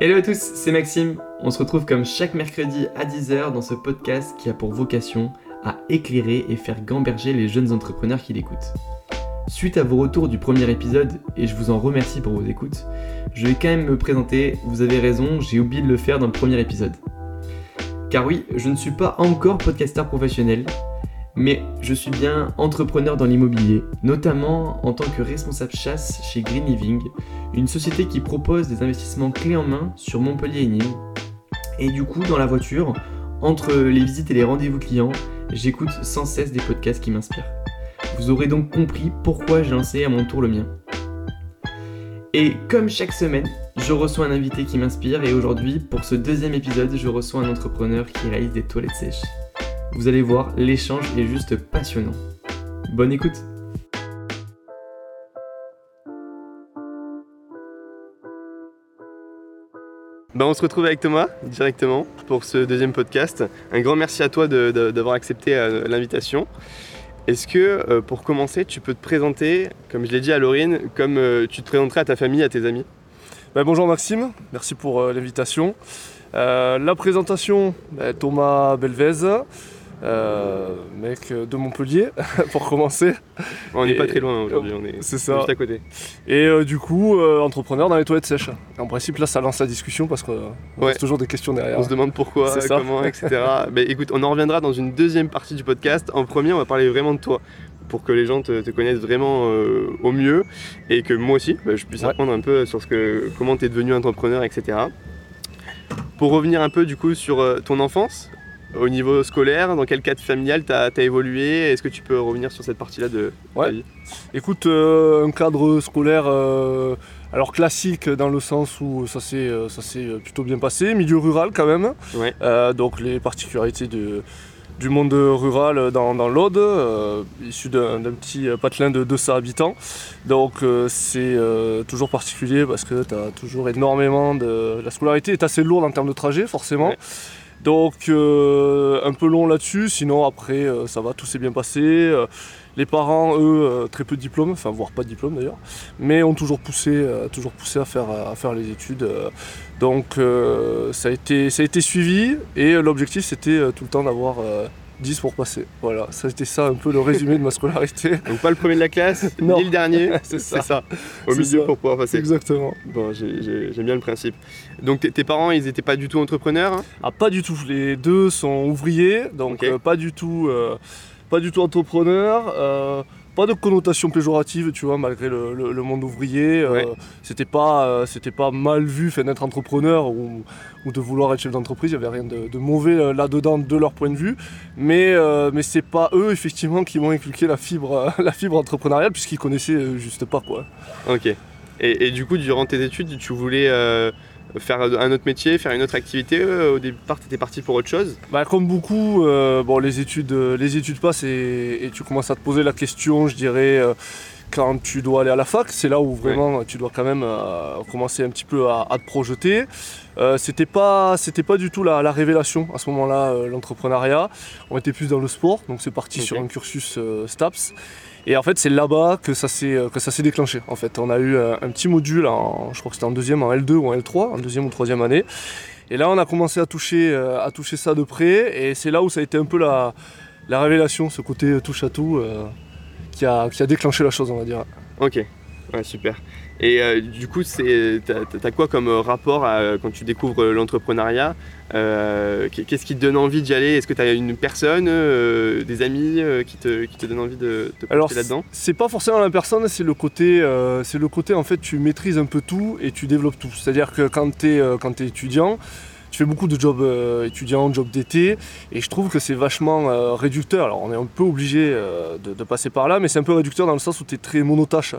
Hello à tous, c'est Maxime. On se retrouve comme chaque mercredi à 10h dans ce podcast qui a pour vocation à éclairer et faire gamberger les jeunes entrepreneurs qui l'écoutent. Suite à vos retours du premier épisode, et je vous en remercie pour vos écoutes, je vais quand même me présenter, vous avez raison, j'ai oublié de le faire dans le premier épisode. Car oui, je ne suis pas encore podcasteur professionnel, mais je suis bien entrepreneur dans l'immobilier, notamment en tant que responsable chasse chez Green Living, une société qui propose des investissements clés en main sur Montpellier et Nîmes. Et du coup, dans la voiture, entre les visites et les rendez-vous clients, j'écoute sans cesse des podcasts qui m'inspirent. Vous aurez donc compris pourquoi j'ai lancé à mon tour le mien. Et comme chaque semaine, je reçois un invité qui m'inspire et aujourd'hui, pour ce deuxième épisode, je reçois un entrepreneur qui réalise des toilettes sèches. Vous allez voir, l'échange est juste passionnant. Bonne écoute Ben, on se retrouve avec Thomas directement pour ce deuxième podcast. Un grand merci à toi d'avoir accepté euh, l'invitation. Est-ce que euh, pour commencer, tu peux te présenter, comme je l'ai dit à Laurine, comme euh, tu te présenterais à ta famille, à tes amis? Ben, Bonjour Maxime, merci pour l'invitation. la présentation, ben, Thomas Belvez, euh, mec de Montpellier, pour commencer. On n'est pas très loin aujourd'hui, on est, juste à côté. Et euh, du coup, euh, entrepreneur dans les toilettes sèches. En principe, là, ça lance la discussion parce qu'on ouais. a toujours des questions derrière. On se demande pourquoi, comment, etc. Mais écoute, on en reviendra dans une deuxième partie du podcast. En premier, on va parler vraiment de toi pour que les gens te, connaissent vraiment au mieux et que moi aussi, bah, je puisse apprendre un peu sur ce que, comment tu es devenu entrepreneur, etc. Pour revenir un peu du coup sur ton enfance, au niveau scolaire, dans quel cadre familial tu as, évolué? Est-ce que tu peux revenir sur cette partie-là de ta vie? Écoute, euh, un cadre scolaire euh, alors classique dans le sens où ça s'est euh, plutôt bien passé, milieu rural quand même. donc les particularités de, du monde rural dans, dans l'Aude, issu d'un petit patelin de 200 habitants. Donc c'est toujours particulier parce que tu as toujours énormément de... La scolarité est assez lourde en termes de trajet forcément. Donc euh, un peu long là-dessus, sinon après euh, ça va, tout s'est bien passé. Euh, les parents, eux, très peu de diplômes, enfin voire pas de diplôme d'ailleurs, mais ont toujours poussé, toujours poussé à faire, à faire les études. donc ça, a ça a été suivi et l'objectif c'était tout le temps d'avoir 10 pour passer. Voilà, ça c'était ça un peu le résumé de ma scolarité. Donc pas le premier de la classe, ni le dernier, c'est ça. Au milieu pour pouvoir passer. Exactement. Bon, j'aime bien le principe. Donc tes parents, ils n'étaient pas du tout entrepreneurs hein? Ah pas du tout. Les deux sont ouvriers, donc euh, pas du tout, euh, pas du tout entrepreneurs. Euh, pas de connotation péjorative, tu vois, malgré le, monde ouvrier. Euh, c'était pas, euh, c'était pas mal vu d'être entrepreneur ou, de vouloir être chef d'entreprise. Il n'y avait rien de, mauvais euh, là-dedans de leur point de vue. Mais, mais c'est pas eux, effectivement, qui m'ont inculqué la fibre, la fibre entrepreneuriale, puisqu'ils connaissaient juste pas, quoi. Ok. Et, et, du coup, durant tes études, tu voulais faire un autre métier, faire une autre activité euh, Au départ, tu étais parti pour autre chose? Bah, Comme beaucoup, euh, bon, les, études, euh, les études passent et, tu commences à te poser la question, je dirais, quand tu dois aller à la fac. C'est là où vraiment tu dois quand même commencer un petit peu à, te projeter. c'était pas c'était pas du tout la, révélation à ce moment-là l'entrepreneuriat on était plus dans le sport donc c'est parti sur un cursus STAPS et en fait, c'est là-bas que ça s'est euh, que ça s'est déclenché. En fait, on a eu euh, un, petit module, en, je crois que c'était en deuxième, en L2 ou en L3, en deuxième ou troisième année. Et là, on a commencé à toucher, euh, à toucher ça de près. Et c'est là où ça a été un peu la, la révélation, ce côté touche à tout, qui, a, qui a déclenché la chose, on va dire. Ok, ouais, super. Et euh, du coup, t'as quoi comme euh, rapport quand tu découvres l'entrepreneuriat euh, Qu'est-ce qui te donne envie d'y aller? Est-ce que tu as une personne, des amis qui, te, qui te donnent envie de te projeter là-dedans? C'est pas forcément la personne, c'est le côté, c'est le côté en fait, tu maîtrises un peu tout et tu développes tout. C'est-à-dire que quand tu es, es, étudiant, tu fais beaucoup de jobs étudiants, jobs d'été, et je trouve que c'est vachement réducteur. Alors on est un peu obligé de, de, passer par là, mais c'est un peu réducteur dans le sens où tu es très monotache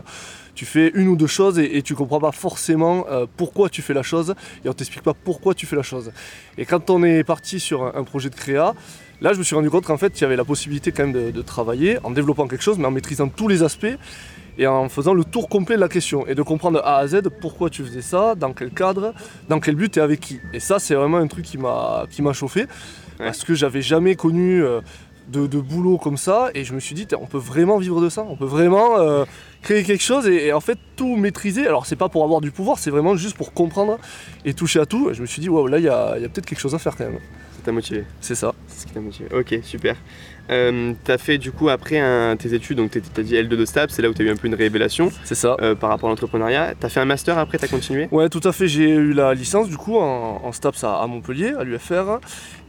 tu fais une ou deux choses et, tu comprends pas forcément euh, pourquoi tu fais la chose et on t'explique pas pourquoi tu fais la chose. Et quand on est parti sur un, projet de créa, là je me suis rendu compte qu'en fait il y avait la possibilité quand même de, travailler en développant quelque chose mais en maîtrisant tous les aspects et en faisant le tour complet de la question et de comprendre A à Z pourquoi tu faisais ça, dans quel cadre, dans quel but et avec qui. Et ça c'est vraiment un truc qui m'a chauffé parce que j'avais jamais connu euh, de, boulot comme ça. Et je me suis dit, on peut vraiment vivre de ça, on peut vraiment euh, créer quelque chose et, en fait tout maîtriser. Alors c'est pas pour avoir du pouvoir, c'est vraiment juste pour comprendre et toucher à tout. Et je me suis dit, waouh, là il y a, y a peut-être quelque chose à faire quand même. Ça t'a motivé C'est ça. C'est ce qui t'a motivé. Ok, super. Euh, tu as fait du coup après tes études, donc tu as dit L2 de STAP, c'est là où tu as eu un peu une révélation. C'est ça. Euh, par rapport à l'entrepreneuriat. Tu as fait un master après, tu as continué? Ouais, tout à fait. J'ai eu la licence du coup en, en STAPS à, Montpellier, à l'UFR.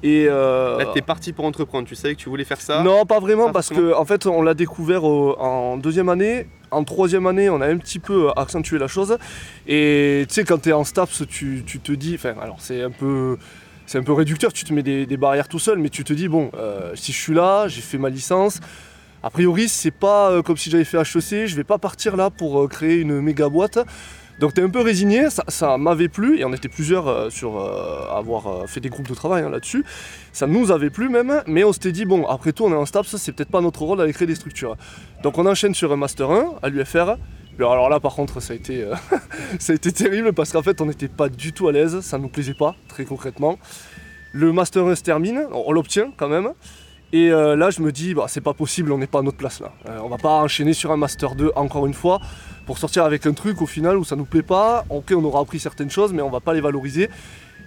Et euh... Là, t'es parti pour entreprendre, tu savais que tu voulais faire ça? Non, pas vraiment, parce qu'en en fait, on l'a découvert en deuxième année. En troisième année, on a un petit peu accentué la chose. Et tu sais, quand tu es en STAPS, tu, tu te dis. Enfin, alors c'est un peu c'est un peu réducteur, tu te mets des, barrières tout seul, mais tu te dis, bon, euh, si je suis là, j'ai fait ma licence, a priori, c'est pas euh, comme si j'avais fait HEC, je vais pas partir là pour euh, créer une méga boîte. Donc tu es un peu résigné, ça, m'avait plu, et on était plusieurs sur avoir fait des groupes de travail hein, là-dessus. Ça nous avait plu même, mais on s'était dit, bon, après tout, on est en STAPS, c'est peut-être pas notre rôle d'aller créer des structures. Donc on enchaîne sur un Master 1 à l'UFR, alors là par contre ça a été, euh, ça a été terrible parce qu'en fait on n'était pas du tout à l'aise, ça ne nous plaisait pas très concrètement. Le Master 1 se termine, on, l'obtient quand même. Et euh, là je me dis bah c'est pas possible, on n'est pas à notre place là. Euh, on va pas enchaîner sur un Master 2 encore une fois pour sortir avec un truc au final où ça nous plaît pas. Ok on aura appris certaines choses mais on va pas les valoriser.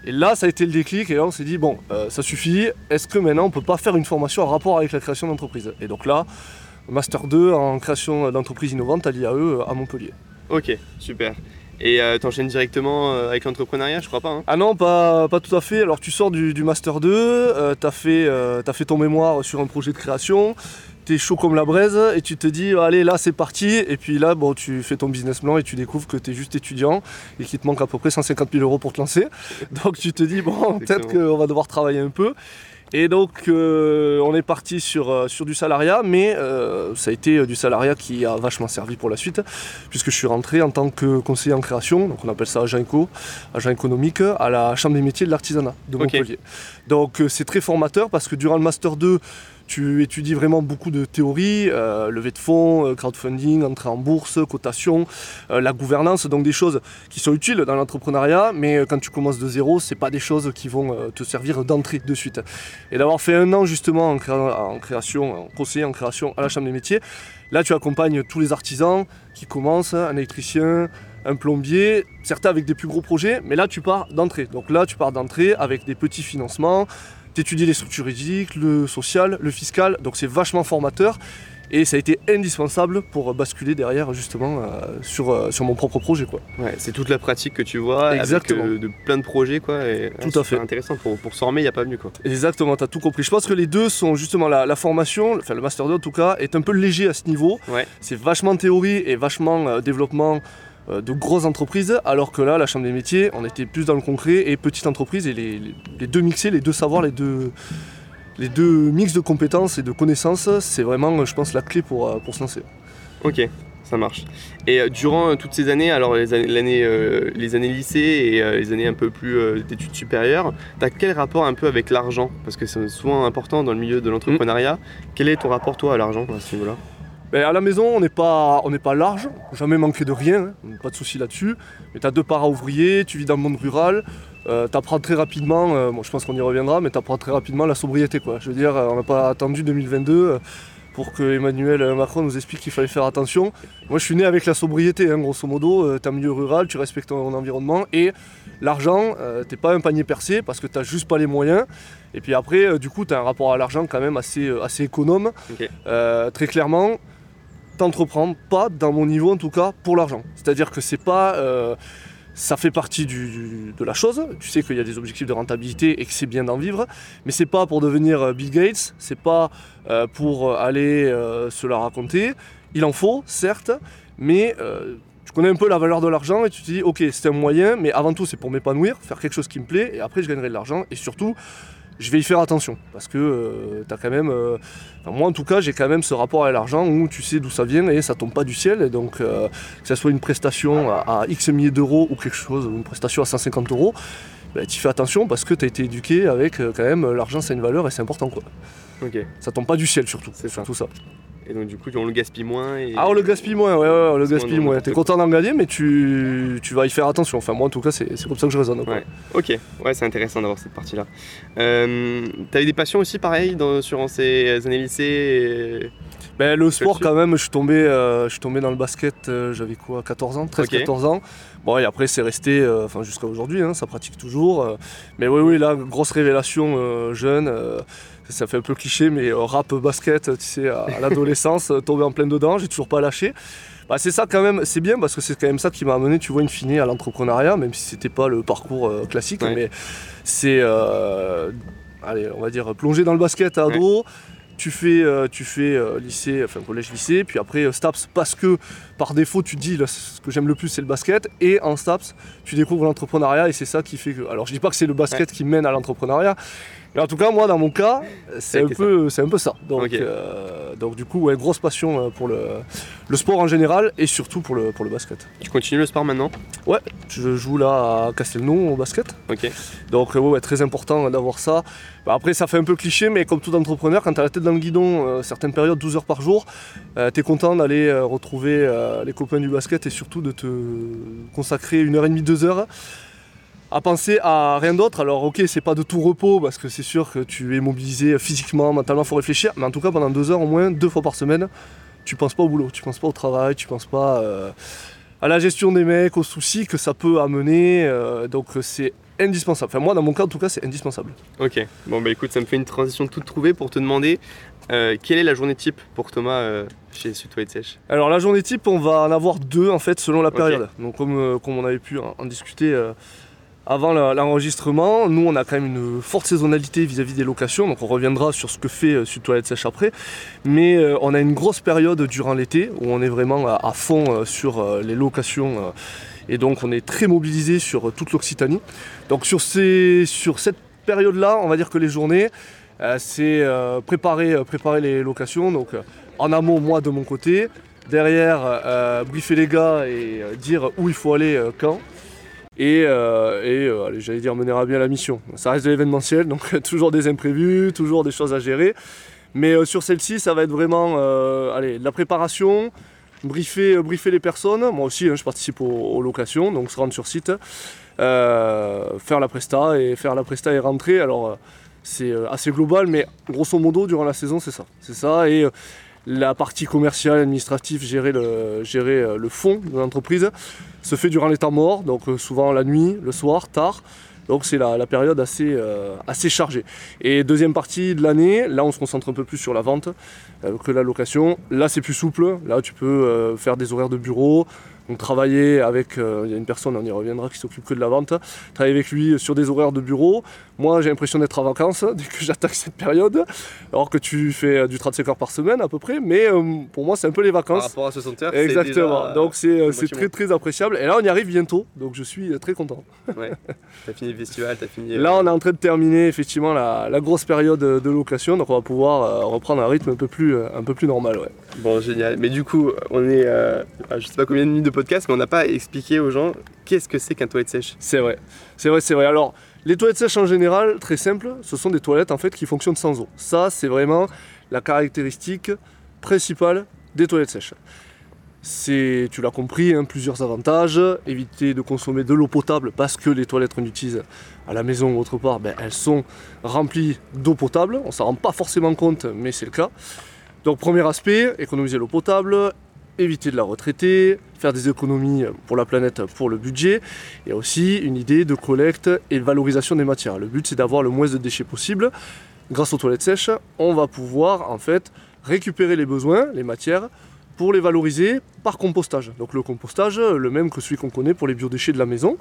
Et là ça a été le déclic et là on s'est dit bon ça suffit, est-ce que maintenant on peut pas faire une formation en rapport avec la création d'entreprise? Et donc là Master 2 en création d'entreprise innovante à l'IAE à Montpellier. Ok, super. Et euh, tu enchaînes directement euh, avec l'entrepreneuriat, je crois pas hein? Ah non, pas, pas, tout à fait. Alors tu sors du, Master 2, euh, tu as, as, fait ton mémoire sur un projet de création, tu es chaud comme la braise et tu te dis allez là c'est parti et puis là bon tu fais ton business plan et tu découvres que tu es juste étudiant et qu'il te manque à peu près 150 000 euros pour te lancer. Donc tu te dis bon peut-être qu'on va devoir travailler un peu. Et donc euh, on est parti sur, euh, sur du salariat, mais euh, ça a été du salariat qui a vachement servi pour la suite, puisque je suis rentré en tant que conseiller en création, donc on appelle ça agent éco, agent économique, à la Chambre des métiers de l'artisanat de Montpellier. Donc c'est très formateur parce que durant le Master 2, tu étudies vraiment beaucoup de théories, euh, levée de fonds, euh, crowdfunding, entrée en bourse, cotation, euh, la gouvernance, donc des choses qui sont utiles dans l'entrepreneuriat, mais quand tu commences de zéro, c'est pas des choses qui vont te servir d'entrée de suite. Et d'avoir fait un an justement en, en, création, en conseiller en création à la Chambre des métiers, là tu accompagnes tous les artisans qui commencent, un électricien, un plombier, certains avec des plus gros projets, mais là tu pars d'entrée. Donc là tu pars d'entrée avec des petits financements, t'étudies les structures juridiques, le social, le fiscal, donc c'est vachement formateur. Et ça a été indispensable pour basculer derrière justement euh, sur, euh, sur mon propre projet. Quoi. Ouais, c'est toute la pratique que tu vois Exactement. avec euh, de plein de projets. Quoi, et, tout à fait. intéressant pour, pour s'en il n'y a pas mieux. Quoi. Exactement, tu as tout compris. Je pense que les deux sont justement la, formation, enfin le Master 2 en tout cas, est un peu léger à ce niveau. Ouais. C'est vachement théorie et vachement développement de grosses entreprises, alors que là, la Chambre des métiers, on était plus dans le concret et petite entreprise, et les, deux mixés, les deux savoirs, les deux, les deux mix de compétences et de connaissances, c'est vraiment, je pense, la clé pour, euh, pour se lancer. Ok, ça marche. Et euh, durant toutes ces années, alors les années, les années lycée et les années un peu plus d'études supérieures, tu as quel rapport un peu avec l'argent? Parce que c'est souvent important dans le milieu de l'entrepreneuriat. Quel est ton rapport toi à l'argent à ce niveau-là? Ben, à la maison, on n'est pas, pas large, jamais manqué de rien, hein, pas de souci là-dessus. Mais tu as deux parents ouvriers, tu vis dans le monde rural, euh, tu apprends très rapidement, euh, je pense qu'on y reviendra, mais tu apprends très rapidement la sobriété. Quoi. Je veux dire, on n'a pas attendu 2022 euh, pour que Emmanuel Macron nous explique qu'il fallait faire attention. Moi, je suis né avec la sobriété, hein, grosso modo. tu es en milieu rural, tu respectes ton environnement et l'argent, t'es pas un panier percé parce que tu n'as juste pas les moyens. Et puis après, du coup, tu as un rapport à l'argent quand même assez, assez économe. très clairement, t'entreprends pas, dans mon niveau en tout cas, pour l'argent. C'est-à-dire que c'est pas. Euh, ça fait partie de la chose. Tu sais qu'il y a des objectifs de rentabilité et que c'est bien d'en vivre, mais c'est pas pour devenir euh, Bill Gates, c'est pas euh, pour aller se la raconter. Il en faut, certes, mais tu connais un peu la valeur de l'argent et tu te dis, ok, c'est un moyen, mais avant tout, c'est pour m'épanouir, faire quelque chose qui me plaît, et après, je gagnerai de l'argent, et surtout, je vais y faire attention parce que euh, tu as quand même, euh, moi en tout cas, j'ai quand même ce rapport à l'argent où tu sais d'où ça vient et ça tombe pas du ciel. Et donc, euh, que ce soit une prestation à, X milliers d'euros ou quelque chose, une prestation à 150 euros, ben, tu fais attention parce que tu as été éduqué avec quand même l'argent, c'est une valeur et c'est important quoi. Ok. Ça tombe pas du ciel surtout. C'est surtout ça. Et donc du coup on le gaspille moins. Et... Ah on le gaspille moins, ouais, ouais on le gaspille moins. T'es content d'en gagner mais tu, vas y faire attention. Enfin moi en tout cas c'est comme ça que je raisonne. Ouais. Ok, ouais c'est intéressant d'avoir cette partie-là. Euh, T'as eu des passions aussi pareil dans, sur ces années lycée ben, le sport quand même, je suis tombé, euh, je suis tombé dans le basket, euh, j'avais quoi, 14 ans, 13-14 ans. Bon et après c'est resté, euh, enfin jusqu'à aujourd'hui, hein, ça pratique toujours. mais oui oui là, grosse révélation jeune, ça fait un peu cliché, mais rap basket, tu sais, à, l'adolescence, tombé en plein dedans, j'ai toujours pas lâché. Bah, c'est ça quand même, c'est bien parce que c'est quand même ça qui m'a amené, tu vois, une fine à l'entrepreneuriat, même si c'était pas le parcours classique, mais c'est, allez, on va dire, plonger dans le basket à ado tu fais, euh, tu fais euh, lycée, enfin collège-lycée, puis après euh, STAPS parce que par défaut tu te dis ce que j'aime le plus c'est le basket, et en STAPS tu découvres l'entrepreneuriat et c'est ça qui fait que. Alors je dis pas que c'est le basket qui mène à l'entrepreneuriat, mais en tout cas, moi, dans mon cas, c'est un, peu, un peu ça. Donc, euh, donc du coup, ouais, grosse passion euh, pour le, le, sport en général et surtout pour le, pour le basket. Tu continues le sport maintenant? Ouais, je joue là à Castelnau au basket. Ok. Donc, ouais, très important d'avoir ça. Bah, après, ça fait un peu cliché, mais comme tout entrepreneur, quand tu as la tête dans le guidon, euh, certaines périodes, 12 heures par jour, tu es content d'aller retrouver les copains du basket et surtout de te consacrer une heure et demie, deux heures à penser à rien d'autre. Alors ok, c'est pas de tout repos parce que c'est sûr que tu es mobilisé physiquement, mentalement, faut réfléchir. Mais en tout cas, pendant deux heures au moins, deux fois par semaine, tu penses pas au boulot, tu penses pas au travail, tu penses pas euh, à la gestion des mecs, aux soucis que ça peut amener. Euh, donc c'est indispensable. Enfin moi, dans mon cas, en tout cas, c'est indispensable. Ok. Bon bah écoute, ça me fait une transition toute trouvée pour te demander. Euh, quelle est la journée type pour Thomas chez Sud Toilette Sèche Alors la journée type, on va en avoir deux en fait selon la période. Donc comme, comme on avait pu en discuter avant l'enregistrement. Nous, on a quand même une forte saisonnalité vis-à-vis des locations, donc on reviendra sur ce que fait euh, Sud Toilette Sèche après. Mais euh, on a une grosse période durant l'été où on est vraiment à, fond euh, sur les locations. et donc on est très mobilisé sur toute l'Occitanie. Donc sur, sur cette période-là, on va dire que les journées, c'est préparer, préparer les locations. Donc en amont, moi de mon côté. Derrière, briefer les gars et dire où il faut aller quand et, euh, euh, j'allais dire mener à bien la mission. Ça reste de l'événementiel, donc toujours des imprévus, toujours des choses à gérer. Mais euh, sur celle-ci, ça va être vraiment allez, de la préparation, briefer, briefer les personnes. Moi aussi, hein, je participe aux, locations, donc se rendre sur site, faire la presta et faire la presta et rentrer. Alors c'est assez global, mais grosso modo, durant la saison, c'est ça. C'est ça. Et la partie commerciale, administrative, gérer le, gérer euh, le fond de l'entreprise, se fait durant les temps morts, donc euh, souvent la nuit, le soir, tard. Donc c'est la, période assez, euh, assez chargée. Et deuxième partie de l'année, là on se concentre un peu plus sur la vente que la location. Là c'est plus souple, là tu peux faire des horaires de bureau, donc travailler avec, euh, il y a une personne, on y reviendra, qui s'occupe que de la vente, travailler avec lui sur des horaires de bureau. Moi j'ai l'impression d'être en vacances dès que j'attaque cette période, alors que tu fais euh, du 35 heures par semaine à peu près, mais euh, pour moi c'est un peu les vacances. Par rapport à 60 heures Exactement, donc c'est très très appréciable. Et là on y arrive bientôt, donc je suis très content. Ouais, t'as fini le festival, t'as fini... Là on est en train de terminer effectivement la, grosse période de location, donc on va pouvoir reprendre un rythme un peu plus, un peu plus normal. Ouais. Bon génial, mais du coup on est, je sais pas combien de minutes de podcast, mais on n'a pas expliqué aux gens qu'est-ce que c'est qu'un toilette sèche. C'est vrai, c'est vrai, c'est vrai. Alors, les toilettes sèches en général, très simple, ce sont des toilettes en fait qui fonctionnent sans eau. Ça, c'est vraiment la caractéristique principale des toilettes sèches. C'est, tu l'as compris, hein, plusieurs avantages. Éviter de consommer de l'eau potable parce que les toilettes qu'on utilise à la maison ou autre part, ben, elles sont remplies d'eau potable. On s'en rend pas forcément compte, mais c'est le cas. Donc premier aspect, économiser l'eau potable, éviter de la retraiter, faire des économies pour la planète, pour le budget. A aussi une idée de collecte et de valorisation des matières. Le but c'est d'avoir le moins de déchets possible. Grâce aux toilettes sèches, on va pouvoir en fait récupérer les besoins, les matières, pour les valoriser par compostage. Donc le compostage, le même que celui qu'on connaît pour les biodéchets de la maison.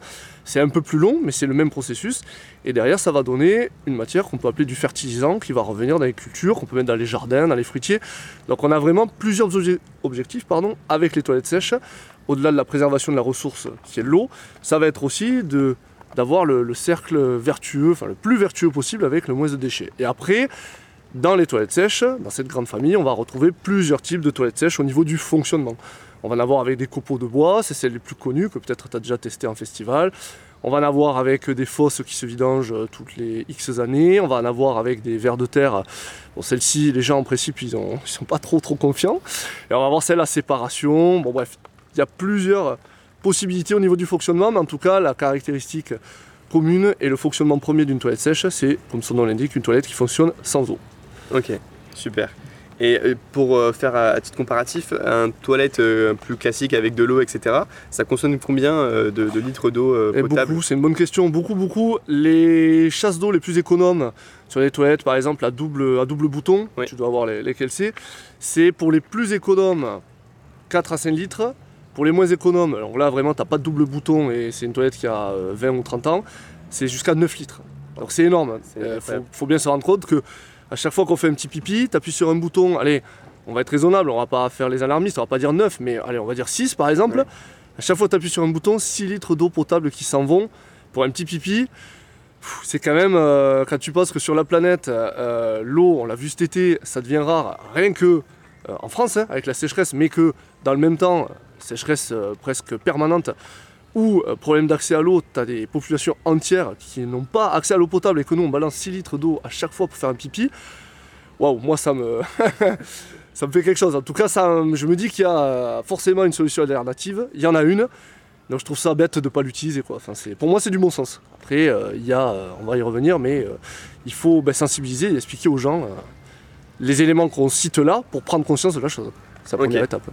C'est un peu plus long, mais c'est le même processus. Et derrière, ça va donner une matière qu'on peut appeler du fertilisant, qui va revenir dans les cultures, qu'on peut mettre dans les jardins, dans les fruitiers. Donc on a vraiment plusieurs objectifs avec les toilettes sèches. Au-delà de la préservation de la ressource qui est l'eau, ça va être aussi d'avoir le, le, cercle vertueux, enfin le plus vertueux possible avec le moins de déchets. Et après, dans les toilettes sèches, dans cette grande famille, on va retrouver plusieurs types de toilettes sèches au niveau du fonctionnement. On va en avoir avec des copeaux de bois, c'est celles les plus connues que peut-être tu as déjà testé en festival. On va en avoir avec des fosses qui se vidangent euh, toutes les X années. On va en avoir avec des vers de terre. Bon, celles-ci, les gens en principe, ils ne sont pas trop trop confiants. Et on va avoir celle à séparation. Bon, bref, il y a plusieurs possibilités au niveau du fonctionnement, mais en tout cas, la caractéristique commune et le fonctionnement premier d'une toilette sèche, c'est, comme son nom l'indique, une toilette qui fonctionne sans eau. Ok, super. Et euh, pour euh, faire à titre comparatif, un toilette euh, plus classique avec de l'eau, etc., ça consomme combien de, litres d'eau potable c'est une bonne question. Beaucoup, beaucoup. Les chasses d'eau les plus économes sur les toilettes, par exemple, à double, à double bouton, tu dois avoir lesquelles c'est, c'est pour les plus économes 4 à 5 litres. Pour les moins économes, alors là vraiment t'as pas de double bouton et c'est une toilette qui a 20 ou 30 ans, c'est jusqu'à 9 litres. Donc c'est énorme. Il faut, bien se rendre compte que à chaque fois qu'on fait un petit pipi, tu appuies sur un bouton, allez, on va être raisonnable, on va pas faire les alarmistes, on va pas dire 9, mais allez, on va dire 6 par exemple. À chaque fois que tu appuies sur un bouton, 6 litres d'eau potable qui s'en vont pour un petit pipi. C'est quand même, euh, quand tu penses que sur la planète, euh, l'eau, on l'a vu cet été, ça devient rare, rien que euh, en France, hein, avec la sécheresse, mais que dans le même temps, sécheresse presque permanente, ou problème d'accès à l'eau, tu as des populations entières qui n'ont pas accès à l'eau potable et que nous on balance 6 litres d'eau à chaque fois pour faire un pipi. Waouh, moi ça me. ça me fait quelque chose. En tout cas, ça, je me dis qu'il y a forcément une solution alternative. Il y en a une. Donc je trouve ça bête de ne pas l'utiliser. Quoi. Enfin, pour moi, c'est du bon sens. Après, euh, il y a, euh, on va y revenir, mais euh, il faut ben, sensibiliser et expliquer aux gens les éléments qu'on cite là pour prendre conscience de la chose. C'est la première étape.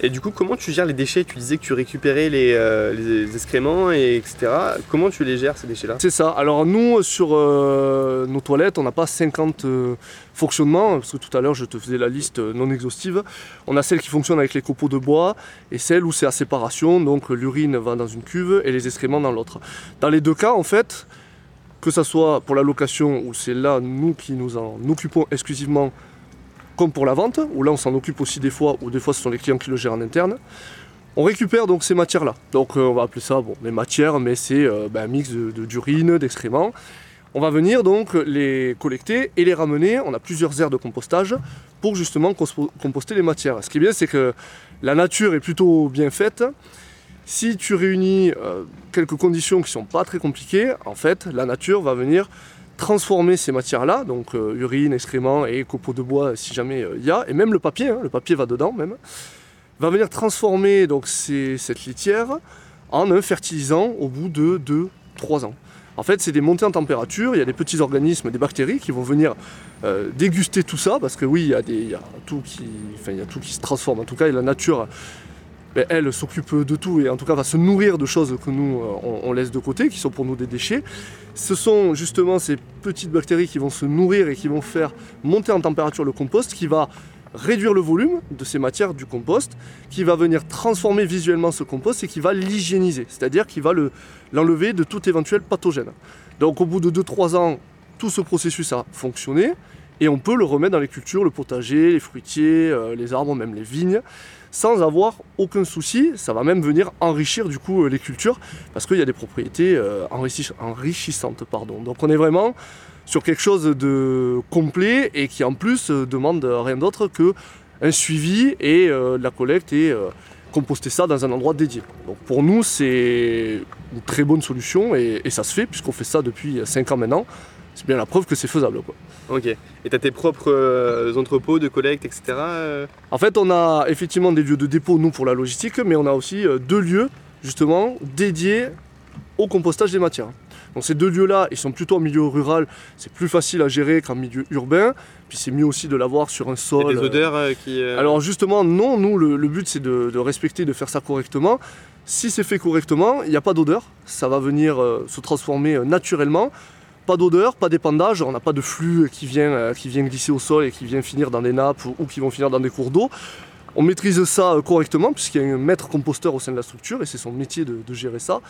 Et du coup, comment tu gères les déchets? Tu disais que tu récupérais les, euh, excréments, et etc. Comment tu les gères ces déchets-là? C'est ça. Alors nous, sur euh, nos toilettes, on n'a pas 50 euh, fonctionnements, parce que tout à l'heure, je te faisais la liste non exhaustive. On a celles qui fonctionnent avec les copeaux de bois, et celles où c'est à séparation, donc l'urine va dans une cuve et les excréments dans l'autre. Dans les deux cas, en fait, que ce soit pour la location, où c'est là, nous qui nous en occupons exclusivement comme pour la vente, où là on s'en occupe aussi des fois, ou des fois ce sont les clients qui le gèrent en interne. On récupère donc ces matières-là. Donc euh, on va appeler ça bon, les matières, mais c'est euh, ben, un mix d'urine, de, d'excréments. On va venir donc les collecter et les ramener. On a plusieurs aires de compostage pour justement composter les matières. Ce qui est bien, c'est que la nature est plutôt bien faite. Si tu réunis euh, quelques conditions qui ne sont pas très compliquées, en fait, la nature va venir transformer ces matières-là, donc euh, urine, excréments et copeaux de bois si jamais il y a, et même le papier, hein, le papier va dedans même, va venir transformer donc cette litière en un fertilisant au bout de 2-3 ans. En fait, c'est des montées en température, il y a des petits organismes, des bactéries qui vont venir euh, déguster tout ça, parce que oui, il y, a des, tout qui, y a tout qui se transforme. En tout cas, la nature elle s'occupe de tout et en tout cas va se nourrir de choses que nous euh, on, laisse de côté, qui sont pour nous des déchets. Ce sont justement ces petites bactéries qui vont se nourrir et qui vont faire monter en température le compost, qui va réduire le volume de ces matières du compost, qui va venir transformer visuellement ce compost et qui va l'hygiéniser, c'est-à-dire qui va l'enlever de tout éventuel pathogène. Donc au bout de 2-3 ans, tout ce processus a fonctionné et on peut le remettre dans les cultures, le potager, les fruitiers, euh, les arbres, même les vignes sans avoir aucun souci. Ça va même venir enrichir du coup euh, les cultures parce qu'il y a des propriétés euh, enrichissantes. Pardon. Donc on est vraiment sur quelque chose de complet et qui en plus euh, demande rien d'autre que un suivi et la collecte et composter ça dans un endroit dédié. Donc pour nous c'est une très bonne solution et, et ça se fait puisqu'on fait ça depuis 5 ans maintenant c'est bien la preuve que c'est faisable. Quoi. Ok. Et tu as tes propres euh, entrepôts de collecte, etc. Euh en fait, on a effectivement des lieux de dépôt, nous, pour la logistique, mais on a aussi euh, deux lieux, justement, dédiés au compostage des matières. Donc ces deux lieux-là, ils sont plutôt en milieu rural, c'est plus facile à gérer qu'en milieu urbain, puis c'est mieux aussi de l'avoir sur un sol. des odeurs qui... Alors justement, non, nous, le, but c'est de, de, respecter, de faire ça correctement. Si c'est fait correctement, il n'y a pas d'odeur, ça va venir se transformer naturellement. Pas d'odeur, pas d'épandage, on n'a pas de flux qui vient, euh, qui glisser au sol et qui vient finir dans des nappes ou, qui vont finir dans des cours d'eau. On maîtrise ça euh, correctement puisqu'il y a un maître composteur au sein de la structure et c'est son métier de, gérer ça.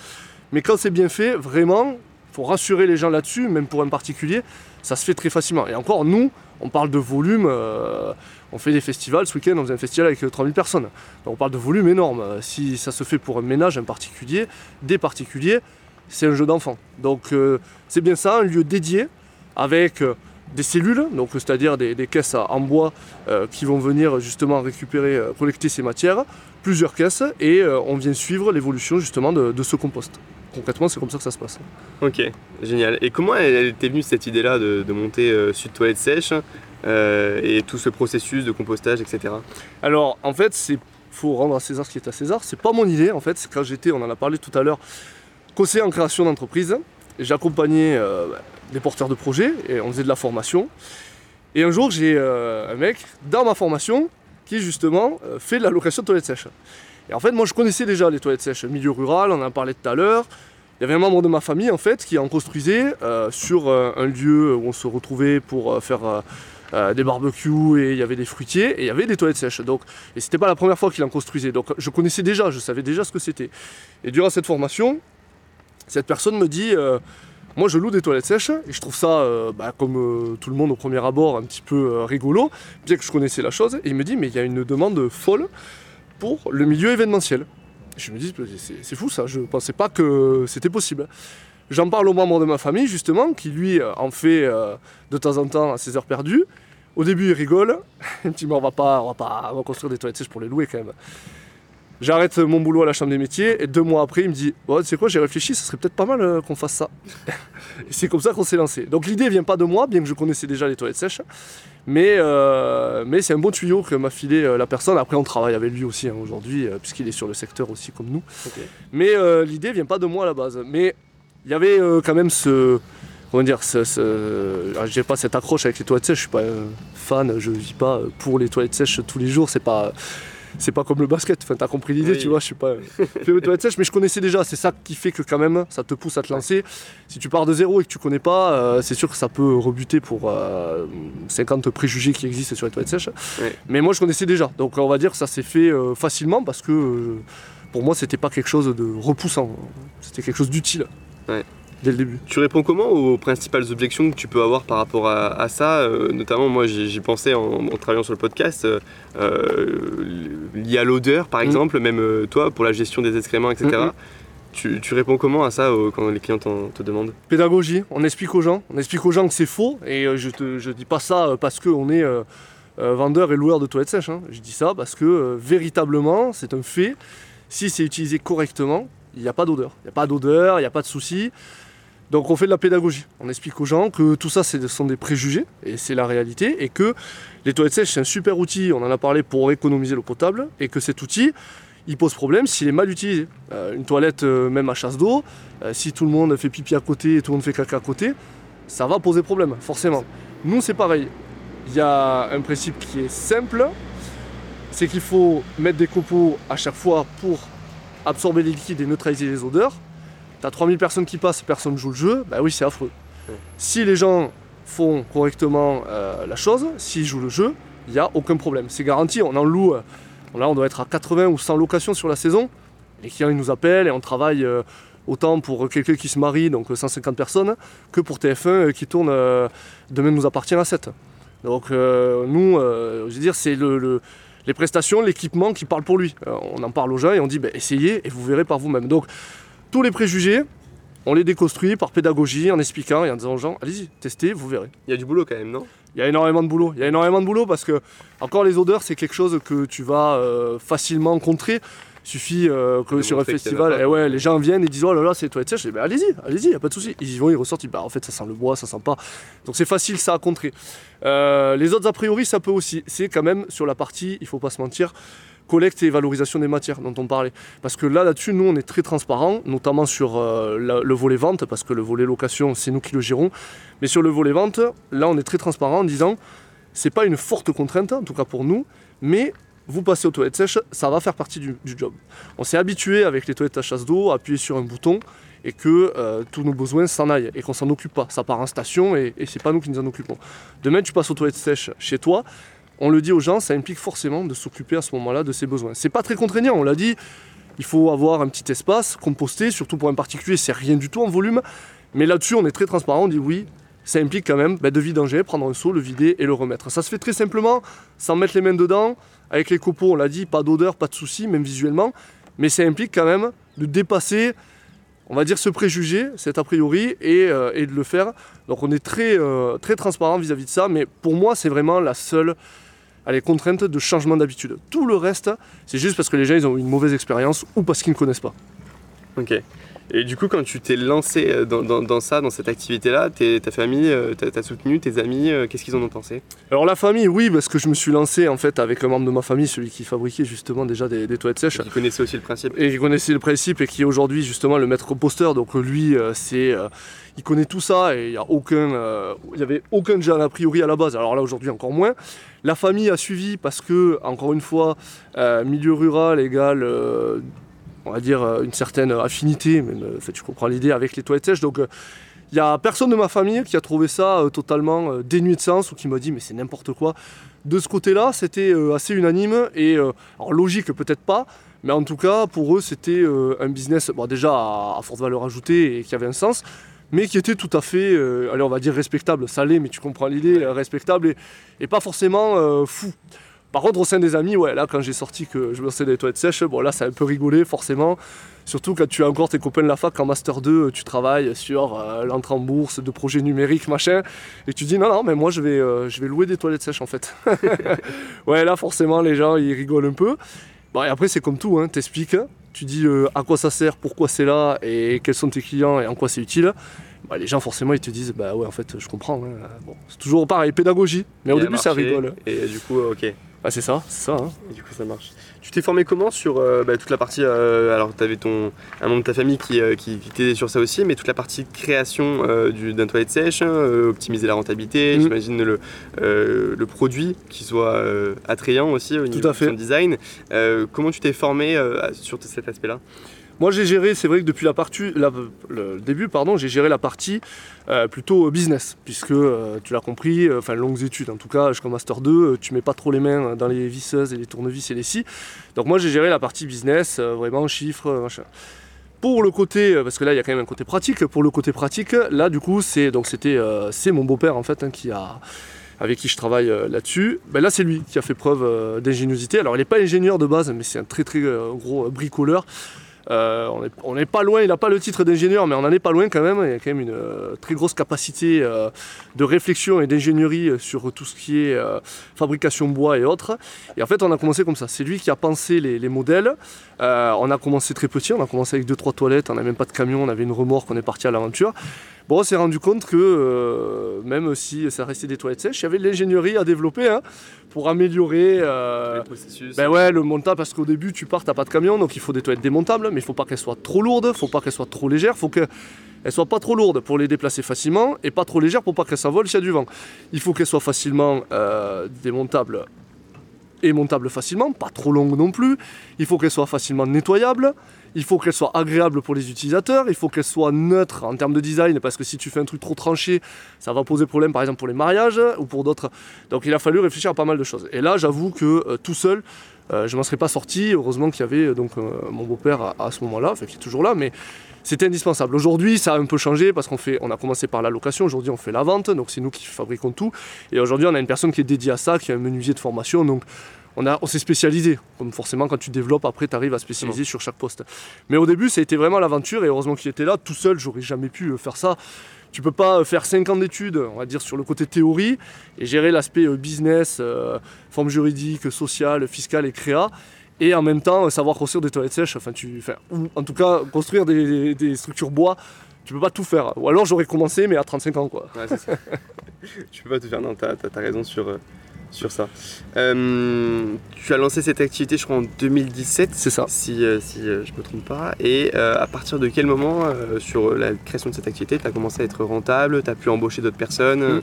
Mais quand c'est bien fait, vraiment, il faut rassurer les gens là-dessus, même pour un particulier, ça se fait très facilement. Et encore, nous, on parle de volume, euh, on fait des festivals, ce week-end on faisait un festival avec 3000 personnes. Donc on parle de volume énorme. Si ça se fait pour un ménage, un particulier, des particuliers, c'est un jeu d'enfant. Donc euh, c'est bien ça, un lieu dédié avec euh, des cellules, donc c'est-à-dire des, caisses en bois qui vont venir justement récupérer, collecter ces matières, plusieurs caisses, et on vient suivre l'évolution justement de, ce compost. Concrètement, c'est comme ça que ça se passe. Ok, génial. Et comment elle, était venue cette idée-là de, monter Sud Toilette Sèche et tout ce processus de compostage, etc. Alors, en fait, c'est faut rendre à César ce qui est à César. C'est pas mon idée en fait, c'est quand j'étais, on en a parlé tout à l'heure, en création d'entreprise. J'accompagnais euh, des porteurs de projets et on faisait de la formation. Et un jour, j'ai euh, un mec dans ma formation qui justement euh, fait de la location de toilettes sèches. Et en fait, moi je connaissais déjà les toilettes sèches, milieu rural, on en parlait tout à l'heure. Il y avait un membre de ma famille en fait qui en construisait sur un lieu où on se retrouvait pour faire des barbecues et il y avait des fruitiers et il y avait des toilettes sèches. Donc, et c'était pas la première fois qu'il en construisait. Donc je connaissais déjà, je savais déjà ce que c'était. Et durant cette formation, cette personne me dit euh, moi je loue des toilettes sèches et je trouve ça, euh, bah, comme tout le monde au premier abord, un petit peu rigolo, bien que je connaissais la chose. Et il me dit mais il y a une demande folle pour le milieu événementiel. je me dis c'est fou ça, je pensais pas que c'était possible. J'en parle aux membres de ma famille, justement, qui lui euh, en fait euh, de temps en temps à ses heures perdues. Au début, il rigole. Il me dit, mais on va pas, on va pas construire des toilettes sèches pour les louer quand même. J'arrête mon boulot à la chambre des métiers et deux mois après, il me dit Tu sais quoi, j'ai réfléchi, ça serait peut-être pas mal euh, qu'on fasse ça. c'est comme ça qu'on s'est lancé. Donc l'idée vient pas de moi, bien que je connaissais déjà les toilettes sèches, mais, mais c'est un bon tuyau que m'a filé la personne. Après, on travaille avec lui aussi hein, aujourd'hui, puisqu'il est sur le secteur aussi comme nous. Mais l'idée vient pas de moi à la base. Mais il y avait euh, quand même ce. Comment dire ce, ah, J'ai pas cette accroche avec les toilettes sèches, je suis pas fan, je vis pas pour les toilettes sèches tous les jours, c'est pas. C'est pas comme le basket, enfin t'as compris l'idée, tu vois, je suis pas toilettes sèches, mais je connaissais déjà, c'est ça qui fait que quand même ça te pousse à te lancer. Si tu pars de zéro et que tu connais pas, euh, c'est sûr que ça peut rebuter pour 50 euh, préjugés qui existent sur les toilettes sèches. Mais moi je connaissais déjà, donc on va dire que ça s'est fait facilement parce que pour moi c'était pas quelque chose de repoussant, c'était quelque chose d'utile. Dès le début. Tu réponds comment aux principales objections que tu peux avoir par rapport à, ça euh, Notamment, moi, j'y pensais en, travaillant sur le podcast, euh, euh, lié à l'odeur, par mm. exemple, même toi, pour la gestion des excréments, etc. Mm, mm. Tu, réponds comment à ça quand les clients te demandent? Pédagogie, on explique aux gens. On explique aux gens que c'est faux. Et je ne dis pas ça parce qu'on est vendeur et loueur de toilettes sèches. Hein. Je dis ça parce que véritablement, c'est un fait. Si c'est utilisé correctement, il n'y a pas d'odeur. Il n'y a pas d'odeur, il n'y a pas de souci. Donc on fait de la pédagogie. On explique aux gens que tout ça, ce sont des préjugés, et c'est la réalité, et que les toilettes sèches, c'est un super outil, on en a parlé pour économiser l'eau potable, et que cet outil, il pose problème s'il est mal utilisé. Euh, une toilette, euh, même à chasse d'eau, euh, si tout le monde fait pipi à côté et tout le monde fait caca à côté, ça va poser problème, forcément. Nous, c'est pareil. Il y a un principe qui est simple, c'est qu'il faut mettre des copeaux à chaque fois pour absorber les liquides et neutraliser les odeurs. T'as 3000 personnes qui passent, personne joue le jeu, bah oui, c'est affreux. Si les gens font correctement euh, la chose, s'ils jouent le jeu, il n'y a aucun problème. C'est garanti, on en loue, euh, là on doit être à 80 ou 100 locations sur la saison. Les clients ils nous appellent et on travaille euh, autant pour quelqu'un qui se marie, donc 150 personnes, que pour TF1 qui tourne Demain nous appartient à 7. Donc nous, je veux dire, c'est le les prestations, l'équipement qui parle pour lui. Euh, on en parle aux gens et on dit bah, essayez et vous verrez par vous-même. Donc tous les préjugés, on les déconstruit par pédagogie, en expliquant et en disant aux gens allez-y, testez, vous verrez. Il y a du boulot quand même, non? Il y a énormément de boulot. Il y a énormément de boulot parce que, encore les odeurs, c'est quelque chose que tu vas euh, facilement contrer. Il suffit euh, que sur un festival, et eh ouais, les gens viennent et disent Oh là là, c'est toi sèche. Je dis bah, Allez-y, allez-y, y a pas de souci. Ils y vont, ils ressortent, ils disent bah, En fait, ça sent le bois, ça sent pas. Donc c'est facile ça à contrer. Euh, les autres, a priori, ça peut aussi. C'est quand même sur la partie, il faut pas se mentir, collecte et valorisation des matières dont on parlait. Parce que là, là-dessus, nous, on est très transparent, notamment sur euh, le volet vente, parce que le volet location, c'est nous qui le gérons. Mais sur le volet vente, là, on est très transparent en disant c'est pas une forte contrainte, en tout cas pour nous, mais vous passez aux toilettes sèches, ça va faire partie du, job. On s'est habitué avec les toilettes à chasse d'eau à appuyer sur un bouton et que euh, tous nos besoins s'en aillent et qu'on s'en occupe pas. Ça part en station et, et c'est pas nous qui nous en occupons. Demain, tu passes aux toilettes sèches chez toi, on le dit aux gens, ça implique forcément de s'occuper à ce moment-là de ses besoins. C'est pas très contraignant, on l'a dit, il faut avoir un petit espace, composté, surtout pour un particulier, c'est rien du tout en volume. Mais là-dessus, on est très transparent, on dit oui, ça implique quand même ben, de vidanger, prendre un seau, le vider et le remettre. Ça se fait très simplement, sans mettre les mains dedans, avec les copeaux, on l'a dit, pas d'odeur, pas de souci, même visuellement, mais ça implique quand même de dépasser, on va dire, ce préjugé, cet a priori, et, de le faire. Donc on est très, très transparent vis-à-vis de ça, mais pour moi, c'est vraiment la seule allez, contrainte de changement d'habitude. Tout le reste, c'est juste parce que les gens ils ont une mauvaise expérience ou parce qu'ils ne connaissent pas. Ok. Et du coup, quand tu t'es lancé euh, dans, ça, dans cette activité-là, ta famille euh, t'a soutenu, tes amis, euh, qu'est-ce qu'ils en ont pensé? Alors la famille, oui, parce que je me suis lancé en fait avec un membre de ma famille, celui qui fabriquait justement déjà des, toilettes sèches. Qui connaissait aussi le principe. Et qui connaissait le principe et qui est aujourd'hui justement le maître composteur. Donc lui, c'est, il connaît tout ça et il n'y a aucun, il y avait aucun jeune a priori à la base. Alors là aujourd'hui encore moins. La famille a suivi parce que encore une fois, milieu rural égale on va dire, euh, une certaine affinité, même, euh, en fait, tu comprends l'idée, avec les toilettes sèches. Donc, il euh, n'y a personne de ma famille qui a trouvé ça totalement dénué de sens ou qui m'a dit mais c'est n'importe quoi. De ce côté-là, c'était assez unanime et alors logique peut-être pas, mais en tout cas pour eux c'était un business bon, déjà à, forte valeur ajoutée et qui avait un sens, mais qui était tout à fait, allez on va dire respectable, salé, mais tu comprends l'idée, respectable et, et, pas forcément fou. Par contre, au sein des amis, ouais, là, quand j'ai sorti que je me lançais des toilettes sèches, bon, là, ça a un peu rigolé, forcément. Surtout quand tu as encore tes copains de la fac en Master 2, tu travailles sur euh, l'entrée en bourse, de projets numériques, machin, et tu dis non, non, mais moi, je vais, euh, je vais louer des toilettes sèches, en fait. ouais, là, forcément, les gens, ils rigolent un peu. Bon, et après, c'est comme tout, hein, t'expliques, tu dis euh, à quoi ça sert, pourquoi c'est là, et quels sont tes clients, et en quoi c'est utile. Bah, les gens forcément ils te disent bah ouais en fait je comprends hein. bon, c'est toujours pareil pédagogie mais au début ça rigole et du coup ok ah, c'est ça, c'est ça. Hein. Et du coup, ça marche. Tu t'es formé comment sur euh, bah, toute la partie. Euh, alors, tu avais ton, un membre de ta famille qui, euh, qui, t'aidait sur ça aussi, mais toute la partie création d'un toilette sèche, optimiser la rentabilité, mm. j'imagine le, le produit qui soit attrayant aussi au niveau de design. comment tu t'es formé sur cet aspect-là? Moi, j'ai géré, c'est vrai que depuis la partie, le début, pardon, j'ai géré la partie euh, plutôt business, puisque euh, tu l'as compris, euh, enfin longues études, en tout cas, jusqu'en master 2, tu mets pas trop les mains dans les visseuses et les tournevis et les scies. Donc moi, j'ai géré la partie business, vraiment chiffres, machin. Pour le côté, parce que là il y a quand même un côté pratique, pour le côté pratique, là du coup c'est donc c'était c'est mon beau-père en fait hein, qui a avec qui je travaille là-dessus. Ben là c'est lui qui a fait preuve d'ingéniosité. Alors il n'est pas ingénieur de base, mais c'est un très très gros bricoleur. Euh, on n'est pas loin, il n'a pas le titre d'ingénieur, mais on n'en est pas loin quand même. Il y a quand même une euh, très grosse capacité euh, de réflexion et d'ingénierie sur tout ce qui est fabrication bois et autres. Et en fait, on a commencé comme ça. C'est lui qui a pensé les, modèles. on a commencé très petit, on a commencé avec 2-3 toilettes, on n'avait même pas de camion, on avait une remorque, on est parti à l'aventure. Bon, on s'est rendu compte que même si ça restait des toilettes sèches, il y avait de l'ingénierie à développer. Hein pour améliorer euh, le processus. Ben ouais, le montage parce qu'au début tu pars, t'as pas de camion, donc il faut des toilettes démontables, mais il faut pas qu'elles soient trop lourdes, faut pas qu'elles soient trop légères, faut qu'elles soient pas trop lourdes pour les déplacer facilement et pas trop légères pour pas qu'elles s'envolent s'il y a du vent. Il faut qu'elles soient facilement euh, démontables et montables facilement, pas trop longues non plus. Il faut qu'elles soient facilement nettoyables il faut qu'elle soit agréable pour les utilisateurs, il faut qu'elle soit neutre en termes de design, parce que si tu fais un truc trop tranché, ça va poser problème par exemple pour les mariages ou pour d'autres. Donc il a fallu réfléchir à pas mal de choses. Et là, j'avoue que euh, tout seul, euh, je m'en serais pas sorti. Heureusement qu'il y avait euh, donc mon beau-père à, ce moment-là, qui est toujours là, mais c'était indispensable. Aujourd'hui, ça a un peu changé parce qu'on a commencé par la location. Aujourd'hui, on fait la vente, donc c'est nous qui fabriquons tout. Et aujourd'hui, on a une personne qui est dédiée à ça, qui est un menuisier de formation. On, s'est spécialisé. Comme forcément, quand tu développes, après, tu arrives à spécialiser sur chaque poste. Mais au début, ça a été vraiment l'aventure et heureusement qu'il était là. Tout seul, j'aurais jamais pu euh, faire ça. Tu peux pas euh, faire 5 ans d'études, on va dire, sur le côté théorie et gérer l'aspect euh, business, forme juridique, sociale, fiscale et créa et en même temps savoir construire des toilettes sèches, enfin, tu, ou en tout cas construire des, structures bois, tu peux pas tout faire. Ou alors j'aurais commencé mais à 35 ans quoi. Ouais, c'est ça. tu peux pas tout faire, non, t'as as, raison sur, sur ça. Euh, tu as lancé cette activité, je crois, en 2017. C'est ça. Si, euh, si euh, je ne me trompe pas. Et à partir de quel moment, sur la création de cette activité, tu as commencé à être rentable, tu as pu embaucher d'autres personnes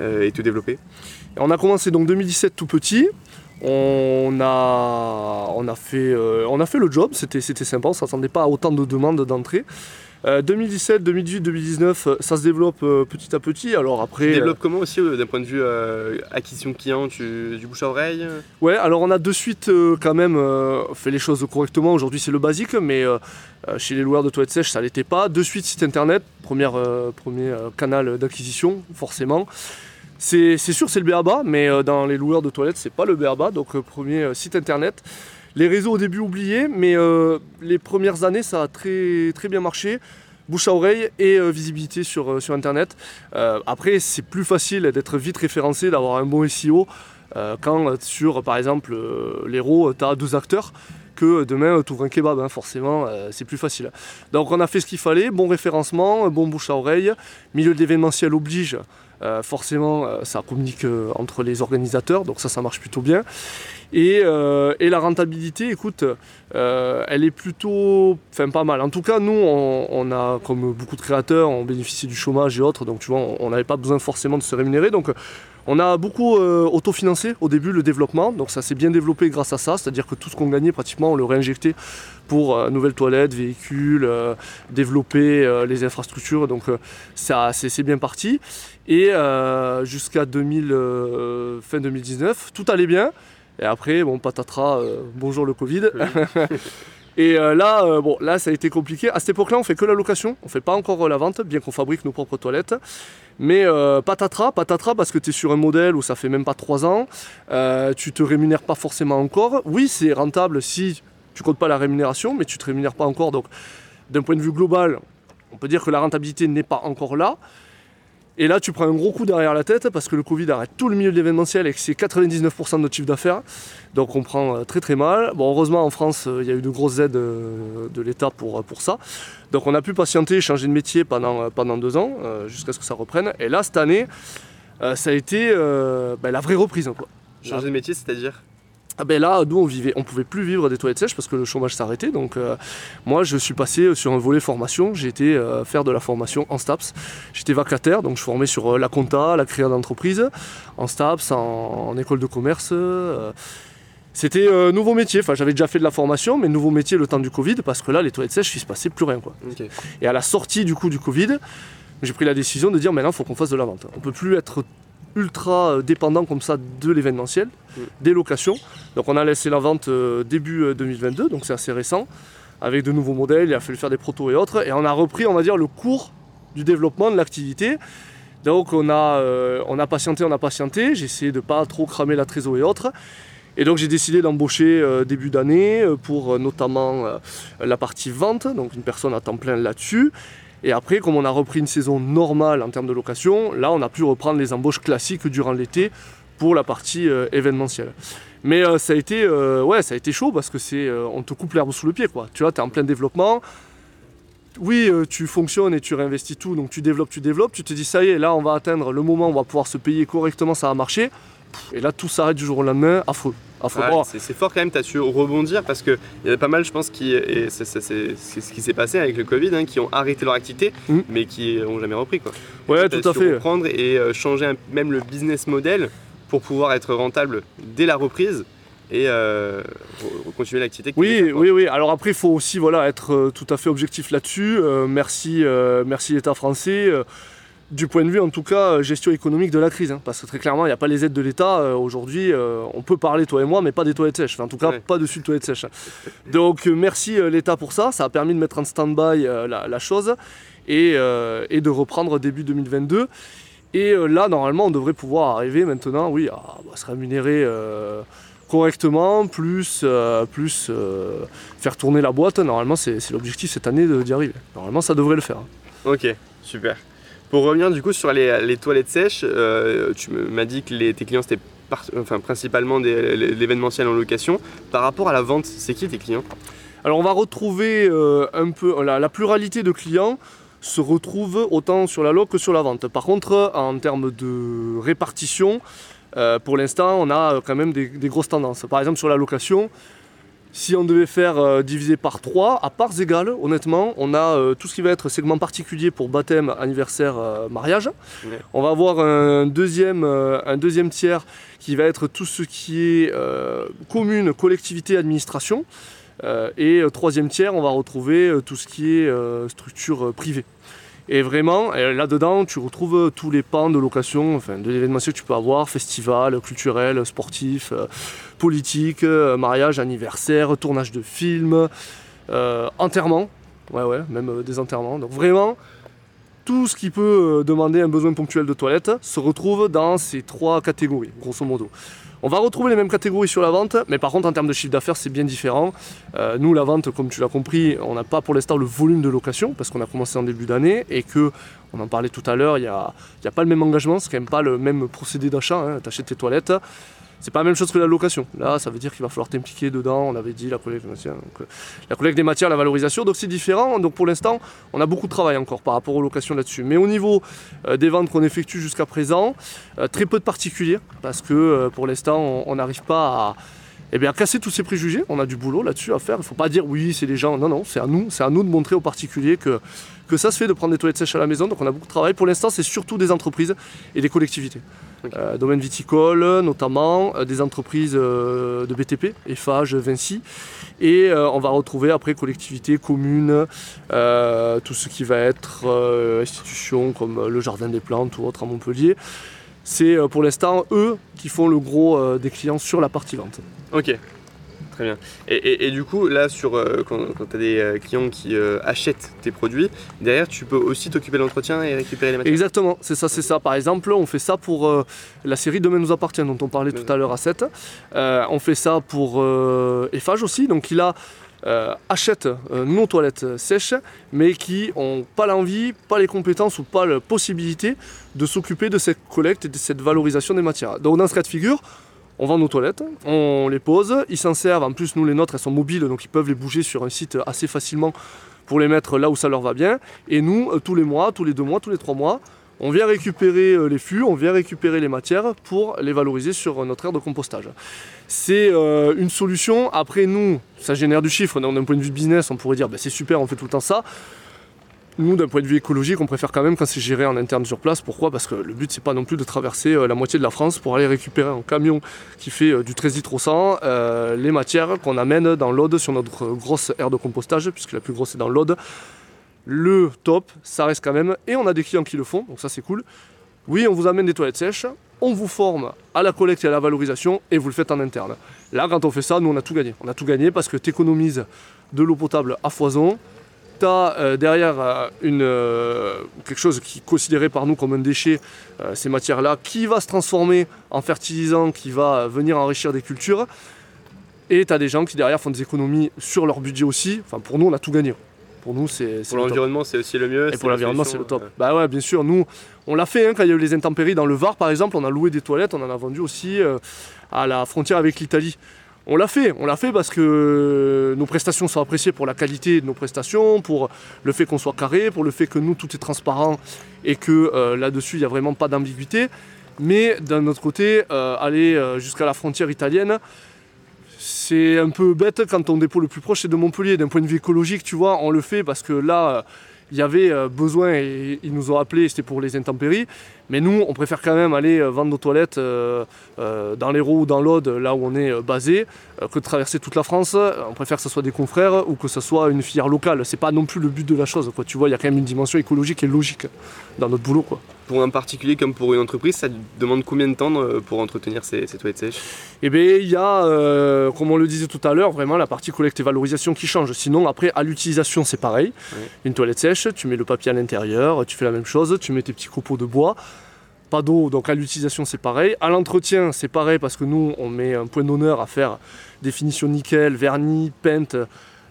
mm. et te développer? On a commencé donc 2017 tout petit. On a, on a, fait, on a fait le job, c'était sympa, on ne s'attendait pas à autant de demandes d'entrée. 2017, 2018, 2019, ça se développe euh, petit à petit. Alors après. Tu développes comment aussi euh, d'un point de vue euh, acquisition client, tu, du bouche à oreille Ouais, alors on a de suite quand même fait les choses correctement. Aujourd'hui c'est le basique, mais chez les loueurs de toilettes sèches ça l'était pas. De suite site internet, première, premier canal d'acquisition, forcément. C'est sûr c'est le BABA, mais dans les loueurs de toilettes c'est pas le BABA, donc premier site internet. Les réseaux au début oubliés, mais les premières années ça a très, bien marché bouche à oreille et visibilité sur, sur Internet. après, c'est plus facile d'être vite référencé, d'avoir un bon SEO quand sur, par exemple, l'héros, tu as deux acteurs que demain tu ouvres un kebab, hein, forcément, euh, c'est plus facile. Donc on a fait ce qu'il fallait, bon référencement, bon bouche à oreille, milieu d'événementiel oblige, euh, forcément euh, ça communique entre les organisateurs, donc ça ça marche plutôt bien. Et, la rentabilité, écoute, elle est plutôt, enfin pas mal. En tout cas, nous, on, a, comme beaucoup de créateurs, on bénéficie du chômage et autres, donc tu vois, on n'avait pas besoin forcément de se rémunérer. Donc on a beaucoup euh, autofinancé au début le développement, donc ça s'est bien développé grâce à ça, c'est-à-dire que tout ce qu'on gagnait pratiquement on le réinjectait pour euh, nouvelles toilettes, véhicules, euh, développer les infrastructures, donc ça c'est bien parti. Et jusqu'à 2000, fin 2019, tout allait bien. Et après, bon, patatras, bonjour le Covid. Et là, bon, là, ça a été compliqué. À cette époque-là, on fait que la location, on fait pas encore la vente, bien qu'on fabrique nos propres toilettes. Mais euh, patatras, patatras, parce que tu es sur un modèle où ça fait même pas 3 ans, euh, tu te rémunères pas forcément encore. Oui, c'est rentable si tu comptes pas la rémunération, mais tu te rémunères pas encore. Donc, d'un point de vue global, on peut dire que la rentabilité n'est pas encore là. Et là, tu prends un gros coup derrière la tête parce que le Covid arrête tout le milieu de l'événementiel et que c'est 99% de notre chiffre d'affaires. Donc on prend euh, très très mal. Bon, heureusement, en France, euh, il y a eu de grosses aides euh, de l'État pour, ça. Donc on a pu patienter, changer de métier pendant, deux ans jusqu'à ce que ça reprenne. Et là, cette année, ça a été ben, la vraie reprise. Quoi. Changer de métier, c'est-à-dire? Ben là, nous on vivait, on pouvait plus vivre des toilettes sèches parce que le chômage s'arrêtait. Donc euh, moi je suis passé sur un volet formation. J'ai été euh, faire de la formation en STAPS. J'étais vacataire, donc je formais sur euh, la compta, la création d'entreprise, en STAPS, en, école de commerce. c'était un nouveau métier. Enfin, j'avais déjà fait de la formation, mais nouveau métier le temps du Covid parce que là, les toilettes sèches, il se passait plus rien. Quoi. Et à la sortie du coup du Covid, j'ai pris la décision de dire maintenant, il faut qu'on fasse de la vente. On peut plus être ultra euh, dépendant comme ça de l'événementiel, mm. des locations. Donc on a laissé la vente euh, début 2022, euh, donc c'est assez récent, avec de nouveaux modèles, il a fallu faire des protos et autres, et on a repris, on va dire, le cours du développement de l'activité. Donc on a, on a patienté, on a patienté, j'ai essayé de ne pas trop cramer la trésor et autres. Et donc j'ai décidé d'embaucher début d'année pour notamment la partie vente, donc une personne à temps plein là-dessus. Et après, comme on a repris une saison normale en termes de location, là, on a pu reprendre les embauches classiques durant l'été pour la partie euh, événementielle. Mais euh, ça, a été, euh, ça a été chaud parce que on te coupe l'herbe sous le pied. Quoi. Tu vois, tu es en plein développement. Oui, tu fonctionnes et tu réinvestis tout, donc tu développes, tu développes. Tu te dis, ça y est, là, on va atteindre le moment où on va pouvoir se payer correctement, ça va marcher. Et là, tout s'arrête du jour au lendemain, affreux. C'est fort quand même, tu as su rebondir parce qu'il y a pas mal, je pense, qui, c'est ce qui s'est passé avec le Covid, hein, qui ont arrêté leur activité, mm. mais qui n'ont jamais repris. Quoi. Ouais, tout à fait. Reprendre et euh, changer même le business model pour pouvoir être rentable dès la reprise et euh, continuer l'activité. Oui, oui, oui. Alors après, il faut aussi voilà, être euh, tout à fait objectif là-dessus. merci, merci l'État français du point de vue en tout cas euh, gestion économique de la crise. Hein, parce que très clairement, il n'y a pas les aides de l'État. Euh, aujourd'hui, euh, on peut parler, toi et moi, mais pas des toilettes sèches. en tout cas, pas dessus de toilettes sèches. Donc merci l'État pour ça. Ça a permis de mettre en stand-by la, chose et, de reprendre début 2022. Et là, normalement, on devrait pouvoir arriver maintenant, oui, à, se rémunérer correctement, plus, plus faire tourner la boîte. Normalement, c'est l'objectif cette année d'y arriver. Normalement, ça devrait le faire. Ok, super. Pour revenir du coup sur les, toilettes sèches, euh, tu m'as dit que tes clients c'était enfin, principalement l'événementiel en location. Par rapport à la vente, c'est qui tes clients? Alors on va retrouver euh, un peu la, pluralité de clients se retrouve autant sur la loc que sur la vente. Par contre, en termes de répartition, euh, pour l'instant, on a quand même des, grosses tendances. Par exemple, sur la location, si on devait faire euh, diviser par 3, à parts égales, honnêtement, on a euh, tout ce qui va être segment particulier pour baptême, anniversaire, euh, mariage. On va avoir un deuxième, un deuxième tiers qui va être tout ce qui est commune, collectivité, administration. et troisième tiers, on va retrouver tout ce qui est structure privée. Et vraiment, là-dedans, tu retrouves tous les pans de location, enfin, de l'événementiel que tu peux avoir, festival, culturel, sportif, euh, politique, euh, mariage, anniversaire, tournage de films, euh, enterrement, ouais, ouais, même des enterrements. Donc vraiment, tout ce qui peut demander un besoin ponctuel de toilette se retrouve dans ces trois catégories, grosso modo. On va retrouver les mêmes catégories sur la vente, mais par contre en termes de chiffre d'affaires c'est bien différent. nous la vente, comme tu l'as compris, on n'a pas pour l'instant le volume de location parce qu'on a commencé en début d'année et que on en parlait tout à l'heure, il n'y a, pas le même engagement, c'est quand même pas le même procédé d'achat. Hein. Tu achètes tes toilettes, c'est pas la même chose que la location. Là, ça veut dire qu'il va falloir t'impliquer dedans. On avait dit la collecte des matières, donc, euh, des matières, la valorisation. Donc c'est différent. Donc pour l'instant, on a beaucoup de travail encore par rapport aux locations là-dessus. Mais au niveau euh, des ventes qu'on effectue jusqu'à présent, euh, très peu de particuliers parce que pour l'instant, on n'arrive pas à eh bien, casser tous ces préjugés. On a du boulot là-dessus à faire. Il ne faut pas dire oui, c'est les gens. Non, non, c'est à nous. C'est à nous de montrer aux particuliers que, que ça se fait de prendre des toilettes sèches à la maison. Donc on a beaucoup de travail. Pour l'instant, c'est surtout des entreprises et des collectivités. Euh, domaine viticole notamment, euh, des entreprises euh, de BTP, Eiffage, Vinci. Et on va retrouver après collectivités, communes, tout ce qui va être institutions comme le Jardin des Plantes ou autre à Montpellier. C'est pour l'instant eux qui font le gros des clients sur la partie vente. Ok, très bien. Et, du coup, là, sur, euh, quand, tu as des euh, clients qui euh, achètent tes produits, derrière, tu peux aussi t'occuper de l'entretien et récupérer les matières Exactement, c'est ça, c'est ça. Par exemple, on fait ça pour la série Demain nous appartient, dont on parlait tout à l'heure à 7. on fait ça pour Eiffage aussi, donc il a. achète nos toilettes sèches, mais qui n'ont pas l'envie, pas les compétences ou pas la possibilité de s'occuper de cette collecte et de cette valorisation des matières. Donc dans ce cas de figure, on vend nos toilettes, on les pose, ils s'en servent, en plus nous les nôtres elles sont mobiles donc ils peuvent les bouger sur un site assez facilement pour les mettre là où ça leur va bien. Et nous, euh, tous les mois, tous les deux mois, tous les trois mois, on vient récupérer euh, les fûts, on vient récupérer les matières pour les valoriser sur notre aire de compostage. C'est euh, une solution. Après, nous, ça génère du chiffre. D'un point de vue business, on pourrait dire ben, c'est super, on fait tout le temps ça. Nous, d'un point de vue écologique, on préfère quand même quand c'est géré en interne sur place. Pourquoi? Parce que le but, c'est pas non plus de traverser euh, la moitié de la France pour aller récupérer un camion qui fait euh, du 13 litres au 100 euh, les matières qu'on amène dans l'Aude sur notre grosse aire de compostage, puisque la plus grosse est dans l'Aude. Le top, ça reste quand même, et on a des clients qui le font, donc ça c'est cool. Oui, on vous amène des toilettes sèches, on vous forme à la collecte et à la valorisation, et vous le faites en interne. Là, quand on fait ça, nous on a tout gagné. On a tout gagné parce que tu économises de l'eau potable à foison, tu as euh, derrière euh, une, euh, quelque chose qui est considéré par nous comme un déchet, ces matières-là, qui va se transformer en fertilisant, qui va venir enrichir des cultures. Et tu as des gens qui derrière font des économies sur leur budget aussi. Enfin, pour nous, on a tout gagné. Pour nous, c'est. Pour l'environnement, c'est aussi le mieux. Et pour l'environnement, c'est le top. Bah ouais, bien sûr. Nous, on l'a fait hein, quand il y a eu les intempéries dans le Var, par exemple. On a loué des toilettes, on en a vendu aussi à la frontière avec l'Italie. On l'a fait, on l'a fait parce que nos prestations sont appréciées pour la qualité de nos prestations, pour le fait qu'on soit carré, pour le fait que nous tout est transparent et que euh, là-dessus il n'y a vraiment pas d'ambiguïté. Mais d'un autre côté, euh, aller euh, jusqu'à la frontière italienne, c'est un peu bête quand ton dépôt le plus proche est de Montpellier. D'un point de vue écologique, tu vois, on le fait parce que là, il y avait besoin et ils nous ont appelé, c'était pour les intempéries. Mais nous, on préfère quand même aller euh, vendre nos toilettes euh, euh, dans l'Hérault ou dans l'Aude, là où on est basé, que de traverser toute la France. On préfère que ce soit des confrères ou que ce soit une filière locale. C'est pas non plus le but de la chose. Tu vois, il y a quand même une dimension écologique et logique dans notre boulot. Pour un particulier comme pour une entreprise, ça demande combien de temps pour entretenir ces, toilettes sèches Eh bien, il y a, comme on le disait tout à l'heure, vraiment la partie collecte et valorisation qui change. Sinon, après, à l'utilisation, c'est pareil. Une toilette sèche, tu mets le papier à l'intérieur, tu fais la même chose, tu mets tes petits copeaux de bois pas d'eau, donc à l'utilisation c'est pareil. À l'entretien c'est pareil parce que nous on met un point d'honneur à faire définition nickel, vernis, peinte,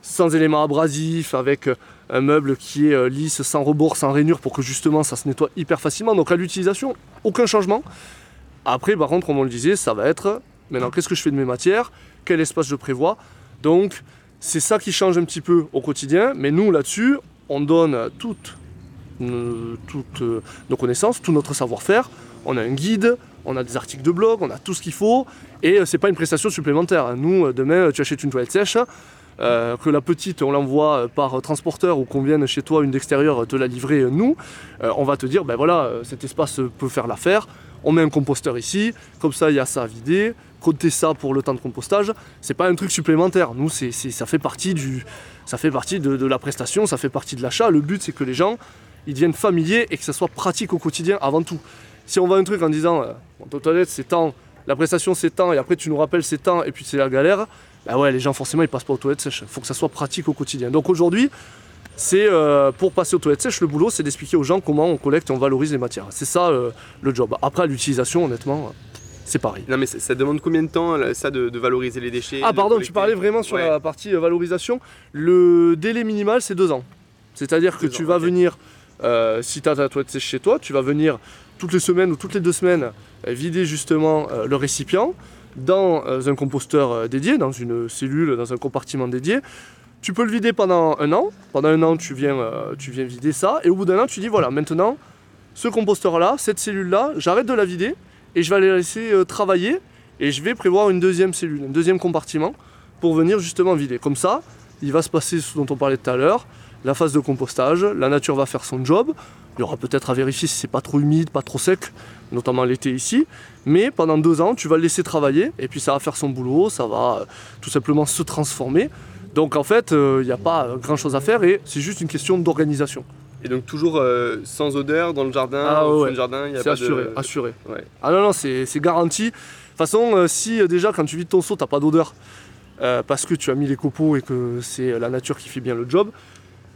sans éléments abrasifs, avec un meuble qui est euh, lisse, sans rebord, sans rainure pour que justement ça se nettoie hyper facilement. Donc à l'utilisation, aucun changement. Après par contre, comme on le disait, ça va être maintenant qu'est-ce que je fais de mes matières, quel espace je prévois? Donc c'est ça qui change un petit peu au quotidien, mais nous là-dessus, on donne toute toutes euh, nos connaissances, tout notre savoir-faire. On a un guide, on a des articles de blog, on a tout ce qu'il faut. Et euh, c'est pas une prestation supplémentaire. Nous, euh, demain, tu achètes une toilette sèche, que la petite, on l'envoie par transporteur ou qu'on vienne chez toi, une d'extérieur, te la livrer nous, on va te dire, ben voilà, cet espace peut faire l'affaire. On met un composteur ici, comme ça il y a ça à vider, comptez ça pour le temps de compostage. C'est pas un truc supplémentaire. Nous, c'est, ça fait partie, de, la prestation, ça fait partie de l'achat. Le but, c'est que les gens ils deviennent familiers et que ça soit pratique au quotidien avant tout. Si on voit un truc en disant euh, ton toilette c'est temps, la prestation c'est temps et après tu nous rappelles c'est temps et puis c'est la galère, bah ouais les gens forcément ils passent pas aux toilettes sèches. Il faut que ça soit pratique au quotidien. Donc aujourd'hui, c'est pour passer aux toilettes sèches, le boulot, c'est d'expliquer aux gens comment on collecte et on valorise les matières. C'est ça le job. Après, l'utilisation, honnêtement, c'est pareil. Non mais ça, demande combien de temps ça de, valoriser les déchets Ah pardon, tu parlais vraiment sur la partie euh, valorisation. Le délai minimal c'est deux ans. C'est-à-dire que tu vas venir, euh, si tu as ta toilette sèche chez toi, tu vas venir toutes les semaines ou toutes les deux semaines euh, vider justement le récipient dans un composteur dédié, dans une cellule, dans un compartiment dédié. Tu peux le vider pendant un an. Pendant un an, tu viens, tu viens vider ça. Et au bout d'un an, tu dis voilà, maintenant, ce composteur-là, cette cellule-là, j'arrête de la vider et je vais aller laisser euh, travailler et je vais prévoir une deuxième cellule, un deuxième compartiment pour venir justement vider. Comme ça, il va se passer ce dont on parlait tout à l'heure, la phase de compostage, la nature va faire son job. Il y aura peut-être à vérifier si c'est pas trop humide, pas trop sec, notamment l'été ici. Mais pendant deux ans, tu vas le laisser travailler et puis ça va faire son boulot, ça va euh, tout simplement se transformer. Donc en fait, euh, il n'y a pas grand chose à faire et c'est juste une question d'organisation. Et donc toujours euh, sans odeur dans le jardin, ah, ouais. jardin, il y a pas assuré, de... assuré. Ah non non, c'est garanti. De toute façon, euh, si euh, déjà quand tu vides ton seau, t'as pas d'odeur parce que tu as mis les copeaux et que c'est la nature qui fait bien le job,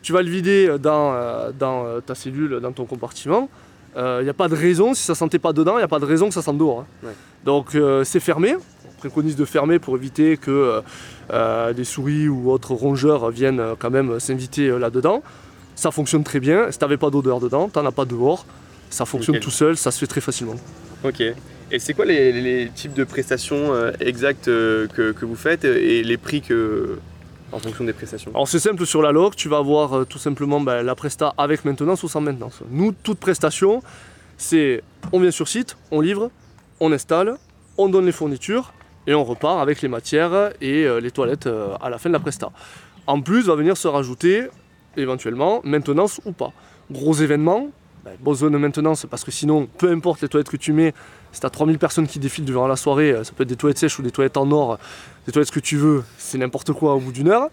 tu vas le vider dans, dans ta cellule, dans ton compartiment. Il n'y a pas de raison, si ça sentait pas dedans, il n'y a pas de raison que ça sente dehors. Hein. Donc c'est fermé. On préconise de fermer pour éviter que des souris ou autres rongeurs viennent quand même s'inviter là-dedans. Ça fonctionne très bien. Si t'avais pas d'odeur dedans, t'en as pas dehors. Ça fonctionne tout seul, ça se fait très facilement. Ok. Et c'est quoi les, types de prestations euh, exactes euh, que, vous faites et les prix que, en fonction des prestations Alors c'est simple sur la log, tu vas avoir euh, tout simplement ben, la presta avec maintenance ou sans maintenance. Nous, toute prestation, c'est on vient sur site, on livre, on installe, on donne les fournitures et on repart avec les matières et les toilettes à la fin de la presta. En plus, va venir se rajouter éventuellement, maintenance ou pas. Gros événement, ben, besoin de maintenance parce que sinon, peu importe les toilettes que tu mets, si tu as 3000 personnes qui défilent durant la soirée, euh, ça peut être des toilettes sèches ou des toilettes en or, des toilettes que tu veux, c'est n'importe quoi au bout d'une heure.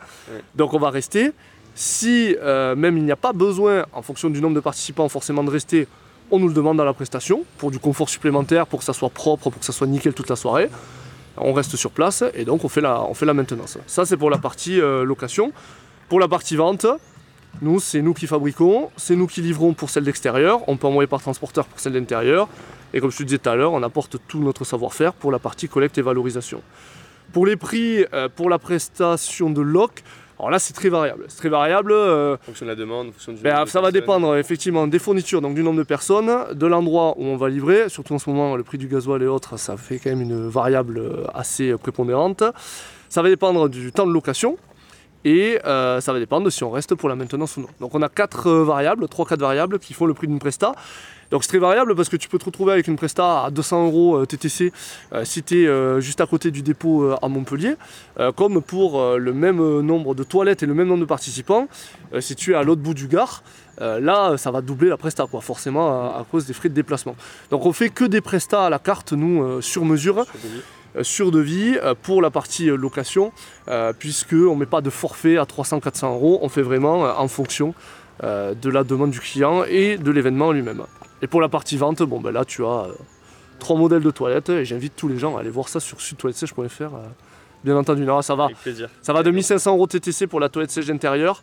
Donc on va rester. Si euh, même il n'y a pas besoin, en fonction du nombre de participants, forcément de rester, on nous le demande dans la prestation pour du confort supplémentaire, pour que ça soit propre, pour que ça soit nickel toute la soirée. On reste sur place et donc on fait la, on fait la maintenance. Ça c'est pour la partie euh, location. Pour la partie vente, nous, c'est nous qui fabriquons, c'est nous qui livrons pour celle d'extérieur, on peut envoyer par transporteur pour celle d'intérieur, et comme je te disais tout à l'heure, on apporte tout notre savoir-faire pour la partie collecte et valorisation. Pour les prix, euh, pour la prestation de loc, alors là c'est très variable. C'est très variable. Euh, en fonction de la demande, en fonction du ben, Ça va dépendre effectivement des fournitures, donc du nombre de personnes, de l'endroit où on va livrer. Surtout en ce moment, le prix du gasoil et autres, ça fait quand même une variable euh, assez prépondérante. Ça va dépendre du temps de location, et euh, ça va dépendre de si on reste pour la maintenance ou non. Donc on a quatre euh, variables, 3-4 variables qui font le prix d'une presta. Donc c'est très variable parce que tu peux te retrouver avec une presta à 200 euros euh, TTC si tu es juste à côté du dépôt à Montpellier, comme pour le même nombre de toilettes et le même nombre de participants, si tu es à l'autre bout du gare, là ça va doubler la presta quoi, forcément à, cause des frais de déplacement. Donc on fait que des prestats à la carte nous sur mesure. Sur devis euh, pour la partie euh, location, puisque on ne met pas de forfait à 300-400 euros, on fait vraiment en fonction de la demande du client et de l'événement lui-même. Et pour la partie vente, bon ben là tu as trois modèles de toilettes et j'invite tous les gens à aller voir ça sur sudtoilettesèche.fr. bien entendu, ça va. Ça va de 1500 euros TTC pour la toilette sèche intérieure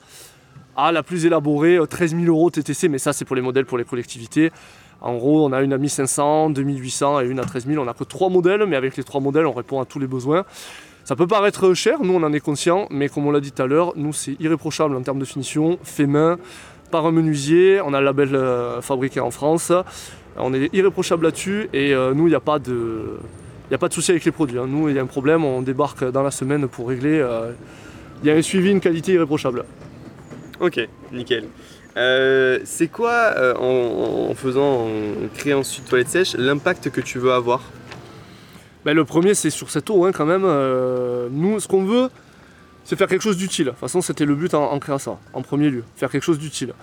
à la plus élaborée, 13 000 euros TTC, mais ça c'est pour les modèles pour les collectivités. En gros, on a une à 1500, 2800 et une à 13 000. On n'a que trois modèles, mais avec les trois modèles, on répond à tous les besoins. Ça peut paraître cher, nous on en est conscient, mais comme on l'a dit tout à l'heure, nous c'est irréprochable en termes de finition, fait main, par un menuisier, on a le label euh, fabriqué en France, on est irréprochable là-dessus et euh, nous il n'y a pas de... Il a pas de souci avec les produits. Hein. Nous, il y a un problème, on débarque dans la semaine pour régler. Euh, il y a un suivi, une qualité irréprochable. Ok, nickel. Euh, c'est quoi, euh, en, faisant, créant ensuite toilette sèche, l'impact que tu veux avoir? Ben, Le premier, c'est sur cette eau, hein, quand même. Euh, nous, ce qu'on veut, c'est faire quelque chose d'utile. De toute façon, c'était le but en, créant ça, en premier lieu, faire quelque chose d'utile.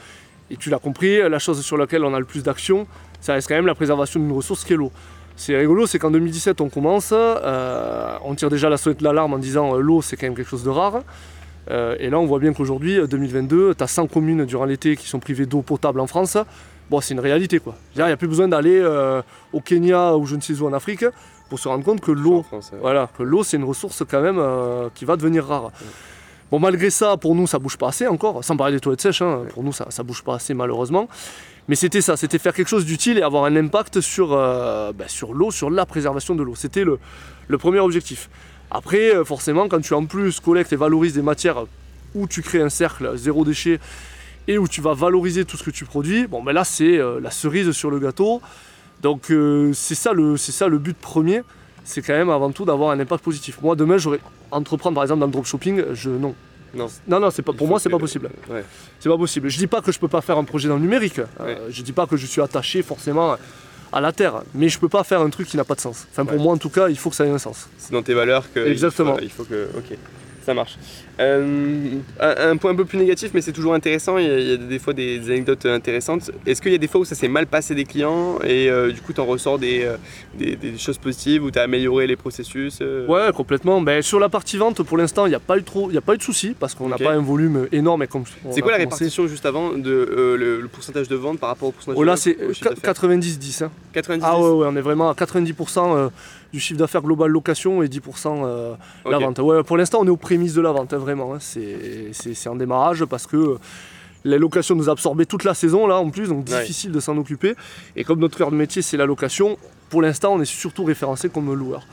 Et tu l'as compris, la chose sur laquelle on a le plus d'action, ça reste quand même la préservation d'une ressource qui est l'eau. C'est rigolo, c'est qu'en 2017, on commence, on tire déjà la sonnette de l'alarme en disant l'eau, c'est quand même quelque chose de rare. Euh, et là, on voit bien qu'aujourd'hui, 2022, tu as 100 communes durant l'été qui sont privées d'eau potable en France. Bon, c'est une réalité quoi. Il n'y a plus besoin d'aller euh, au Kenya ou je ne sais où en Afrique pour se rendre compte que l'eau, voilà, que l'eau c'est une ressource quand même euh, qui va devenir rare. Bon, malgré ça, pour nous, ça bouge pas assez encore, sans parler des toilettes sèches, hein. pour nous, ça, ça bouge pas assez malheureusement. Mais c'était ça, c'était faire quelque chose d'utile et avoir un impact sur, bah, sur l'eau, sur la préservation de l'eau. C'était le, le, premier objectif. Après, euh, forcément, quand tu en plus collectes et valorises des matières où tu crées un cercle zéro déchet et où tu vas valoriser tout ce que tu produis, bon ben là c'est euh, la cerise sur le gâteau. Donc c'est ça, le, ça le but premier, c'est quand même avant tout d'avoir un impact positif. Moi demain j'aurais entreprendre par exemple dans le dropshipping, je non, non, non, non c'est pas, pour moi, c'est pas possible. C'est pas possible. Je dis pas que je peux pas faire un projet dans le numérique. Euh, je dis pas que je suis attaché forcément à la terre, mais je peux pas faire un truc qui n'a pas de sens. Enfin, pour moi, en tout cas, il faut que ça ait un sens. C'est dans tes valeurs que. Exactement. Il faut, il faut que. Ok ça marche. Euh, un, point un peu plus négatif, mais c'est toujours intéressant. Il y, a, des fois des, anecdotes intéressantes. Est-ce qu'il y a des fois où ça s'est mal passé des clients et euh, du coup tu en ressors euh, des, des, choses positives où tu as amélioré les processus Ouais, complètement. Ben, sur la partie vente, pour l'instant, il n'y a pas eu trop, il a pas eu de soucis parce qu'on n'a pas un volume énorme. C'est quoi la répartition juste avant de le, pourcentage de vente par rapport au pourcentage oh, Là, c'est 90-10. Hein. Ah ouais, ouais, on est vraiment à 90% du chiffre d'affaires global location et 10% la vente. Ouais, pour l'instant, on est au prémices de la vente, hein, vraiment. Hein. C'est un démarrage parce que la location nous a absorbé toute la saison là en plus, donc difficile de s'en occuper. Et comme notre cœur de métier c'est la location, pour l'instant on est surtout référencé comme loueur.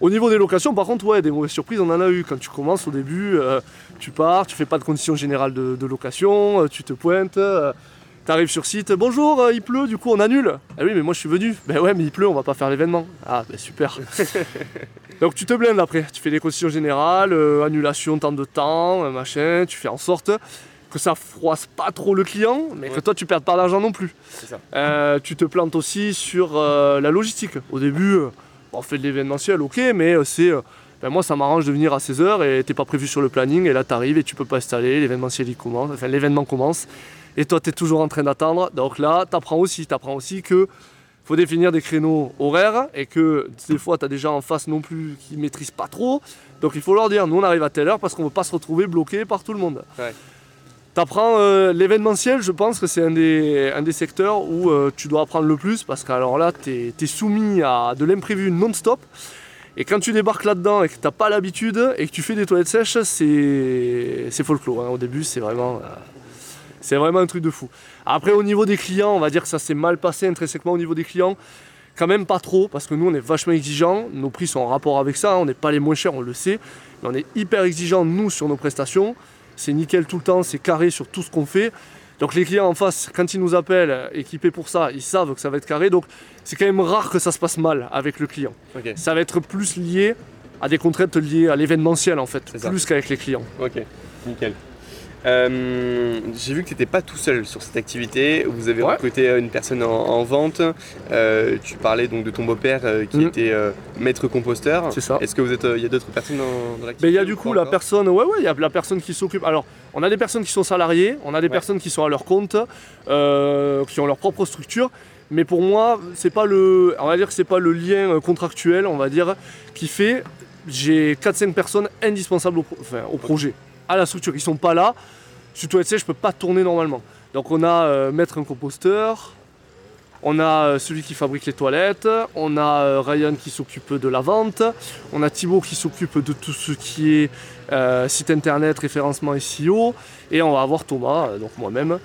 Au niveau des locations, par contre, ouais, des mauvaises surprises, on en a eu. Quand tu commences au début, euh, tu pars, tu fais pas de conditions générales de, location, euh, tu te pointes, euh, tu arrives sur site, bonjour, il pleut, du coup on annule. Ah oui, mais moi je suis venu. Ben ouais, mais il pleut, on va pas faire l'événement. Ah, ben super. Donc tu te blindes après, tu fais des conditions générales, euh, annulation temps de temps, euh, machin, tu fais en sorte que ça froisse pas trop le client, mais que toi tu perds pas d'argent non plus. Ça. Euh, tu te plantes aussi sur la logistique. Au début, on fait de l'événementiel, ok, mais c'est ben moi ça m'arrange de venir à 16h et t'es pas prévu sur le planning et là tu arrives et tu peux pas installer, l'événementiel il commence, enfin l'événement commence et toi tu es toujours en train d'attendre. Donc là tu apprends aussi, tu apprends aussi que faut définir des créneaux horaires et que des fois tu as des gens en face non plus qui maîtrisent pas trop. Donc il faut leur dire nous on arrive à telle heure parce qu'on veut pas se retrouver bloqué par tout le monde. Tu apprends euh, l'événementiel, je pense que c'est un des, un des secteurs où euh, tu dois apprendre le plus parce qu'alors là tu es, soumis à de l'imprévu non-stop. Et quand tu débarques là-dedans et que tu n'as pas l'habitude et que tu fais des toilettes sèches, c'est folklore. Hein. Au début, c'est vraiment. Euh, c'est vraiment un truc de fou. Après, au niveau des clients, on va dire que ça s'est mal passé intrinsèquement au niveau des clients. Quand même pas trop, parce que nous, on est vachement exigeants. Nos prix sont en rapport avec ça. On n'est pas les moins chers, on le sait. Mais on est hyper exigeants, nous, sur nos prestations. C'est nickel tout le temps, c'est carré sur tout ce qu'on fait. Donc les clients en face, quand ils nous appellent, équipés pour ça, ils savent que ça va être carré. Donc c'est quand même rare que ça se passe mal avec le client. Ça va être plus lié à des contraintes liées à l'événementiel en fait, plus qu'avec les clients. Ok, nickel. Euh, j'ai vu que tu n'étais pas tout seul sur cette activité. Vous avez recruté une personne en, vente. Euh, tu parlais donc de ton beau-père euh, qui mm. était maître composteur. C'est ça. Est-ce que vous êtes, il y a d'autres personnes dans, l'activité Il y a du coup la personne. Ouais, ouais, il y a la personne qui s'occupe. Alors, on a des personnes qui sont salariées, on a des personnes qui sont à leur compte, qui ont leur propre structure. Mais pour moi, c'est pas le, on va dire que c'est pas le lien contractuel, on va dire, qui fait. J'ai 4-5 personnes indispensables au, au projet à la structure. Ils sont pas là. Sur Toilette Sèche, je peux pas tourner normalement. Donc on a euh, mettre un composteur, on a euh, celui qui fabrique les toilettes, on a euh, Ryan qui s'occupe de la vente, on a Thibaut qui s'occupe de tout ce qui est site internet, référencement SEO, et on va avoir Thomas, donc moi-même,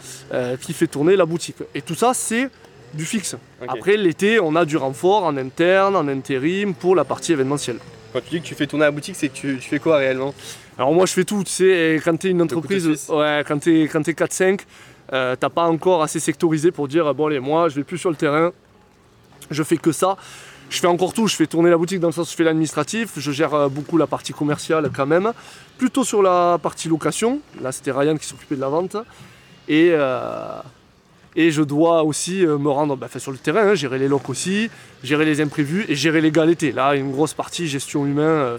qui fait tourner la boutique. Et tout ça, c'est du fixe. Après, l'été, on a du renfort en interne, en intérim, pour la partie événementielle. Quand tu dis que tu fais tourner la boutique, c'est que tu, fais quoi réellement? Alors moi je fais tout, tu sais, quand tu es une entreprise, ouais, quand tu es, 4-5, euh, t'as pas encore assez sectorisé pour dire bon allez moi je vais plus sur le terrain, je fais que ça. Je fais encore tout, je fais tourner la boutique dans le sens où je fais l'administratif, je gère euh, beaucoup la partie commerciale quand même, plutôt sur la partie location, là c'était Ryan qui s'occupait de la vente, et, euh, et je dois aussi euh, me rendre bah, sur le terrain, hein, gérer les locs aussi, gérer les imprévus et gérer les gars l'été. Là, une grosse partie gestion humain euh,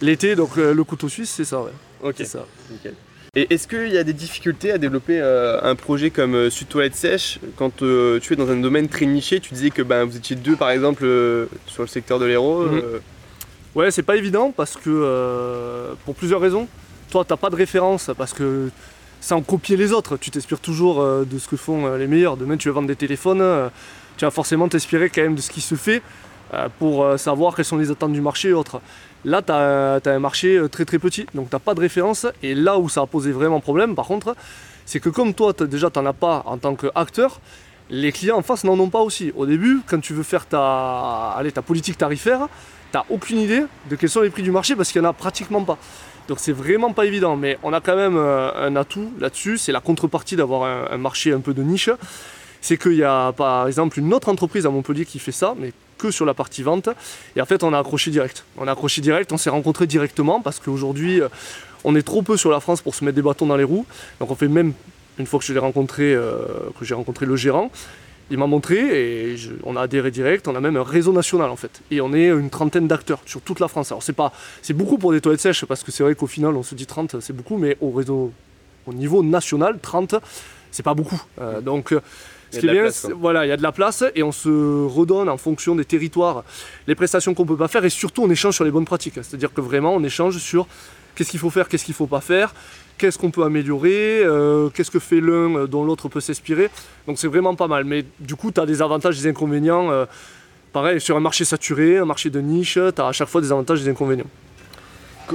l'été, donc euh, le couteau suisse, c'est ça. Ouais. Ok, ça. Nickel. Et est-ce qu'il y a des difficultés à développer un projet comme Sud Toilette Sèche? Quand tu es dans un domaine très niché Tu disais que ben, vous étiez deux par exemple sur le secteur de l'héros. Mhm. Ouais, c'est pas évident parce que pour plusieurs raisons. Toi, t'as pas de référence parce que sans copier les autres. Tu t'inspires toujours euh, de ce que font euh, les meilleurs. Demain, tu veux vendre des téléphones, euh, tu vas forcément t'inspirer quand même de ce qui se fait pour savoir quelles sont les attentes du marché et autres. Là, tu as, un marché très très petit, donc tu n'as pas de référence. Et là où ça a posé vraiment problème, par contre, c'est que comme toi, déjà, tu n'en as pas en tant qu'acteur, les clients en face n'en ont pas aussi. Au début, quand tu veux faire ta, ta politique tarifaire, tu n'as aucune idée de quels sont les prix du marché parce qu'il n'y en a pratiquement pas. Donc c'est vraiment pas évident, mais on a quand même euh, un atout là-dessus, c'est la contrepartie d'avoir un, marché un peu de niche. C'est qu'il y a par exemple une autre entreprise à Montpellier qui fait ça, mais que sur la partie vente. Et en fait, on a accroché direct. On a accroché direct, on s'est rencontré directement parce qu'aujourd'hui, euh, on est trop peu sur la France pour se mettre des bâtons dans les roues. Donc on fait même une fois que rencontré, euh, que j'ai rencontré le gérant, il m'a montré et on a adhéré direct. On a même un réseau national en fait. Et on est une trentaine d'acteurs sur toute la France. Alors c'est pas, c'est beaucoup pour des toilettes sèches parce que c'est vrai qu'au final on se dit 30 c'est beaucoup, mais au réseau, au niveau national, 30 c'est pas beaucoup. Euh, donc euh, ce qui est bien, voilà, il y a de la place et on se redonne en fonction des territoires les prestations qu'on peut pas faire et surtout on échange sur les bonnes pratiques. C'est-à-dire que vraiment on échange sur qu'est-ce qu'il faut faire, qu'est-ce qu'il faut pas faire, qu'est-ce qu'on peut améliorer, euh, qu'est-ce que fait l'un euh, dont l'autre peut s'inspirer. Donc c'est vraiment pas mal. Mais du coup, tu as des avantages, des inconvénients. Euh, pareil, sur un marché saturé, un marché de niche, tu as à chaque fois des avantages et des inconvénients.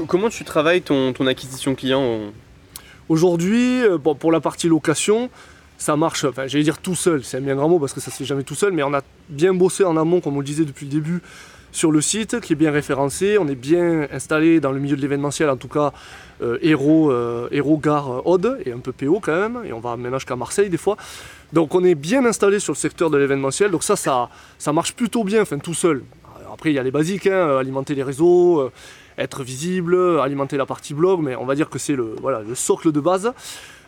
comment tu travailles ton, acquisition client Aujourd'hui, pour la partie location, ça marche, enfin j'allais dire tout seul, c'est un bien grand mot parce que ça se fait jamais tout seul, mais on a bien bossé en amont, comme on le disait depuis le début, sur le site qui est bien référencé. On est bien installé dans le milieu de l'événementiel, en tout cas euh, Héros, euh, Gare Aude et un peu PO quand même. Et on va maintenant jusqu'à Marseille des fois. Donc on est bien installé sur le secteur de l'événementiel. Donc ça, ça, marche plutôt bien, enfin tout seul. Après, il y a les basiques, hein, alimenter les réseaux, euh, être visible, alimenter la partie blog, mais on va dire que c'est le, voilà, le socle de base.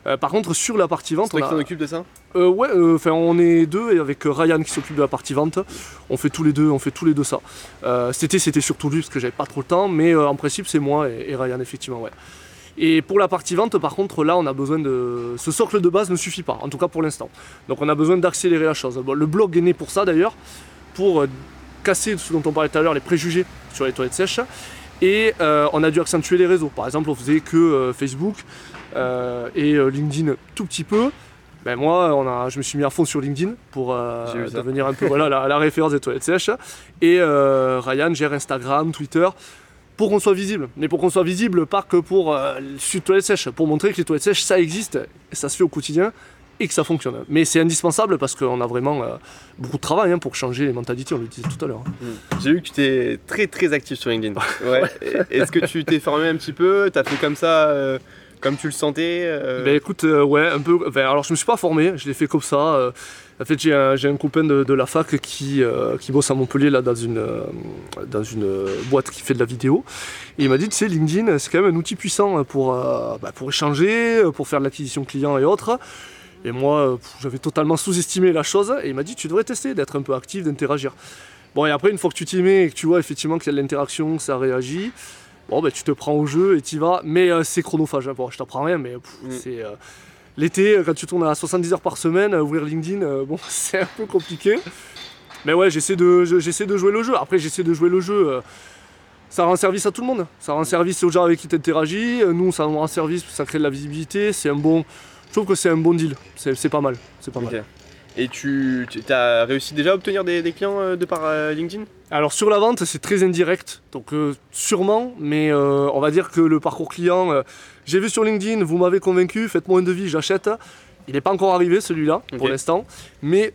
Euh, par contre, sur la partie vente, on qui s'occupe de ça euh, Ouais, euh, on est deux et avec Ryan qui s'occupe de la partie vente. On fait tous les deux, on fait tous les deux ça. c'était, c'était surtout lui parce que j'avais pas trop le temps, mais en principe c'est moi et, Ryan effectivement, ouais. Et pour la partie vente, par contre, là, on a besoin de. Ce socle de base ne suffit pas, en tout cas pour l'instant. Donc, on a besoin d'accélérer la chose. le blog est né pour ça d'ailleurs, pour casser ce dont on parlait tout à l'heure, les préjugés sur les toilettes sèches. Et on a dû accentuer les réseaux. Par exemple, on faisait que Facebook. Euh, et euh, LinkedIn tout petit peu. Ben moi, on a, je me suis mis à fond sur LinkedIn pour euh, devenir un peu voilà, la, référence des toilettes sèches. Et Ryan gère Instagram, Twitter pour qu'on soit visible. Mais pour qu'on soit visible, pas que pour euh, toilettes sèches, pour montrer que les toilettes sèches, ça existe, et ça se fait au quotidien, et que ça fonctionne. Mais c'est indispensable parce qu'on a vraiment beaucoup de travail hein, pour changer les mentalités, on le disait tout à l'heure. Mm. J'ai vu que tu étais très très actif sur LinkedIn. Ouais. Est-ce que tu t'es formé un petit peu? Tu as fait comme ça comme tu le sentais euh Ben écoute, euh, ouais, un peu. alors je me suis pas formé, je l'ai fait comme ça. Euh. en fait, j'ai un, copain de, la fac qui, qui bosse à Montpellier là, dans, une, boîte qui fait de la vidéo. Et il m'a dit, tu sais, LinkedIn, c'est quand même un outil puissant pour, bah, pour échanger, pour faire de l'acquisition client et autres. Et moi, j'avais totalement sous-estimé la chose. Et il m'a dit, tu devrais tester d'être un peu actif, d'interagir. Bon, et après, une fois que tu t'y mets et que tu vois effectivement qu'il y a de l'interaction, ça réagit, bon, bah, tu te prends au jeu et tu y vas. Mais euh, c'est chronophage. Hein. Bon, je t'apprends rien, mais mm. c'est. Euh, l'été, quand tu tournes à 70 heures par semaine, euh, ouvrir LinkedIn, bon, c'est un peu compliqué. Mais ouais, j'essaie de, j'essaie de jouer le jeu. Après, j'essaie de jouer le jeu. ça rend service à tout le monde. Ça rend service aux gens avec qui tu interagis. Nous, ça rend service, ça crée de la visibilité. C'est un bon. Je trouve que c'est un bon deal. C'est, pas mal. C'est pas mal. Et tu, as réussi déjà à obtenir des, clients euh, de par euh, LinkedIn? Alors sur la vente, c'est très indirect, donc euh, sûrement, mais on va dire que le parcours client, j'ai vu sur LinkedIn, vous m'avez convaincu, faites-moi un devis, j'achète. Il n'est pas encore arrivé celui-là pour l'instant, mais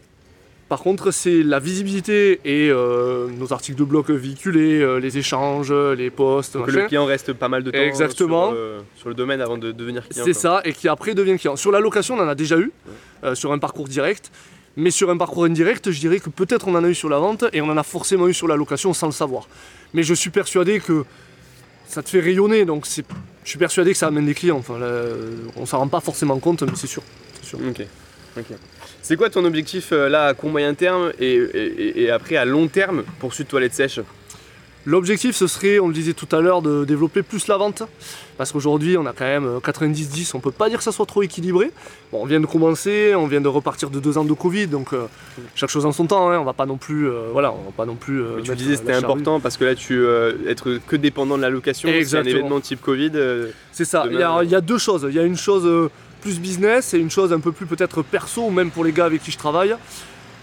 par contre, c'est la visibilité et nos articles de blog véhiculés, les échanges, les posts. Donc le client reste pas mal de temps Exactement. Sur, le domaine avant de devenir client. C'est ça, et qui après devient client. Sur la location, on en a déjà eu. Euh, sur un parcours direct. Mais sur un parcours indirect, je dirais que peut-être on en a eu sur la vente et on en a forcément eu sur la location sans le savoir. Mais je suis persuadé que ça te fait rayonner, donc je suis persuadé que ça amène des clients. Enfin, on s'en rend pas forcément compte, mais c'est sûr. C'est C'est quoi ton objectif euh, là à court moyen terme et, après à long terme pour Sud Toilette Sèche? L'objectif, ce serait, on le disait tout à l'heure, de développer plus la vente. Parce qu'aujourd'hui, on a quand même 90-10, on peut pas dire que ça soit trop équilibré. Bon, on vient de commencer, on vient de repartir de deux ans de Covid, donc euh, chaque chose en son temps, hein, on va pas non plus. Euh, voilà, on va pas non plus. Euh, tu disais c'était important parce que là, tu être que dépendant de la location, c'est un événement type Covid. c'est ça, il y, a, deux choses. Il y a une chose plus business et une chose un peu plus peut-être perso, même pour les gars avec qui je travaille.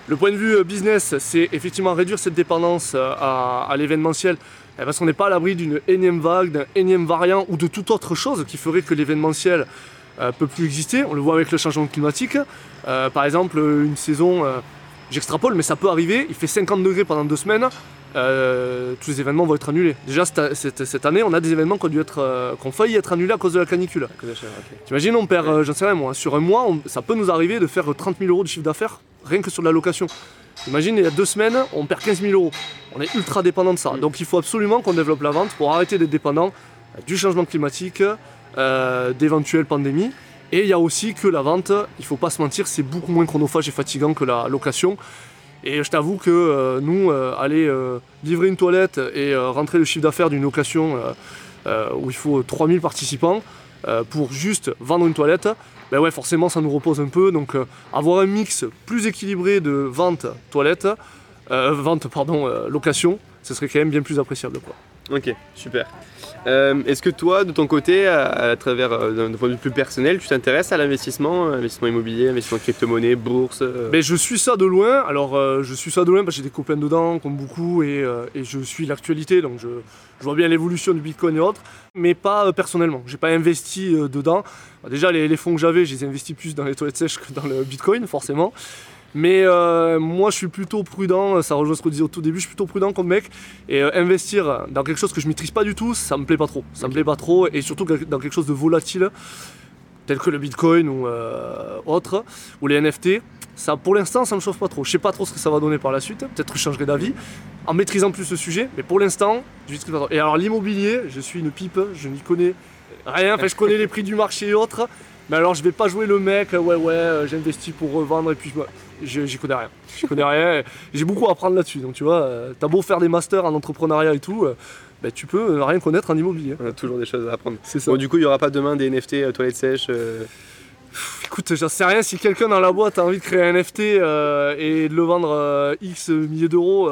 Le point de vue business, c'est effectivement réduire cette dépendance à, l'événementiel eh, parce qu'on n'est pas à l'abri d'une énième vague, d'un énième variant ou de toute autre chose qui ferait que l'événementiel ne peut plus exister. On le voit avec le changement climatique. par exemple, une saison, j'extrapole, mais ça peut arriver, il fait 50 degrés pendant deux semaines, euh, tous les événements vont être annulés. Déjà cette, année, on a des événements qui ont, dû être, euh, failli être annulés à cause de la canicule. T'imagines, on perd, euh, j'en sais rien moi, sur un mois, ça peut nous arriver de faire 30 000 euros de chiffre d'affaires rien que sur la location. Imagine, il y a deux semaines, on perd 15 000 euros. On est ultra dépendant de ça. Mm. Donc il faut absolument qu'on développe la vente pour arrêter d'être dépendant du changement climatique, d'éventuelles pandémies. Et il y a aussi que la vente, il ne faut pas se mentir, c'est beaucoup moins chronophage et fatigant que la location. Et je t'avoue que euh, nous, euh, aller euh, livrer une toilette et rentrer le chiffre d'affaires d'une location où il faut 3000 participants pour juste vendre une toilette, ben ouais, forcément ça nous repose un peu. Donc avoir un mix plus équilibré de vente toilette, vente pardon, location, ce serait quand même bien plus appréciable. Quoi. Ok, super. Euh, est-ce que toi, de ton côté, à, travers euh, d'un point de vue plus personnel, tu t'intéresses à l'investissement, investissement immobilier, investissement crypto-monnaie, bourse euh? Mais Je suis ça de loin. Alors, je suis ça de loin parce que j'ai des copains dedans, comme beaucoup, et, je suis l'actualité, donc je, vois bien l'évolution du Bitcoin et autres, mais pas personnellement. J'ai pas investi dedans. déjà, les, les fonds que j'avais, je les ai investis plus dans les toilettes sèches que dans le Bitcoin, forcément. Mais euh, moi, je suis plutôt prudent, ça rejoint ce qu'on disait au tout début, je suis plutôt prudent comme mec. Et euh, investir dans quelque chose que je maîtrise pas du tout, ça me plaît pas trop. Ça me plaît pas trop, et surtout dans quelque chose de volatile, tel que le Bitcoin ou euh, autre, ou les NFT. Ça, pour l'instant, ça me chauffe pas trop. Je sais pas trop ce que ça va donner par la suite. Peut-être que je changerai d'avis en maîtrisant plus ce sujet. Mais pour l'instant, je pas trop. Et alors, l'immobilier, je suis une pipe, je n'y connais rien. Enfin, je connais les prix du marché et autres. Mais alors, je vais pas jouer le mec, ouais, ouais, j'investis pour revendre et puis j'y connais rien. J'y connais rien. J'ai beaucoup à apprendre là-dessus. Donc tu vois, euh, t'as beau faire des masters en entrepreneuriat et tout, euh, bah, tu peux euh, rien connaître en immobilier. On a toujours des choses à apprendre. C'est ça. Bon, du coup, il n'y aura pas demain des NFT toilettes sèches Écoute, j'en sais rien. Si quelqu'un dans la boîte a envie de créer un NFT et de le vendre X milliers d'euros,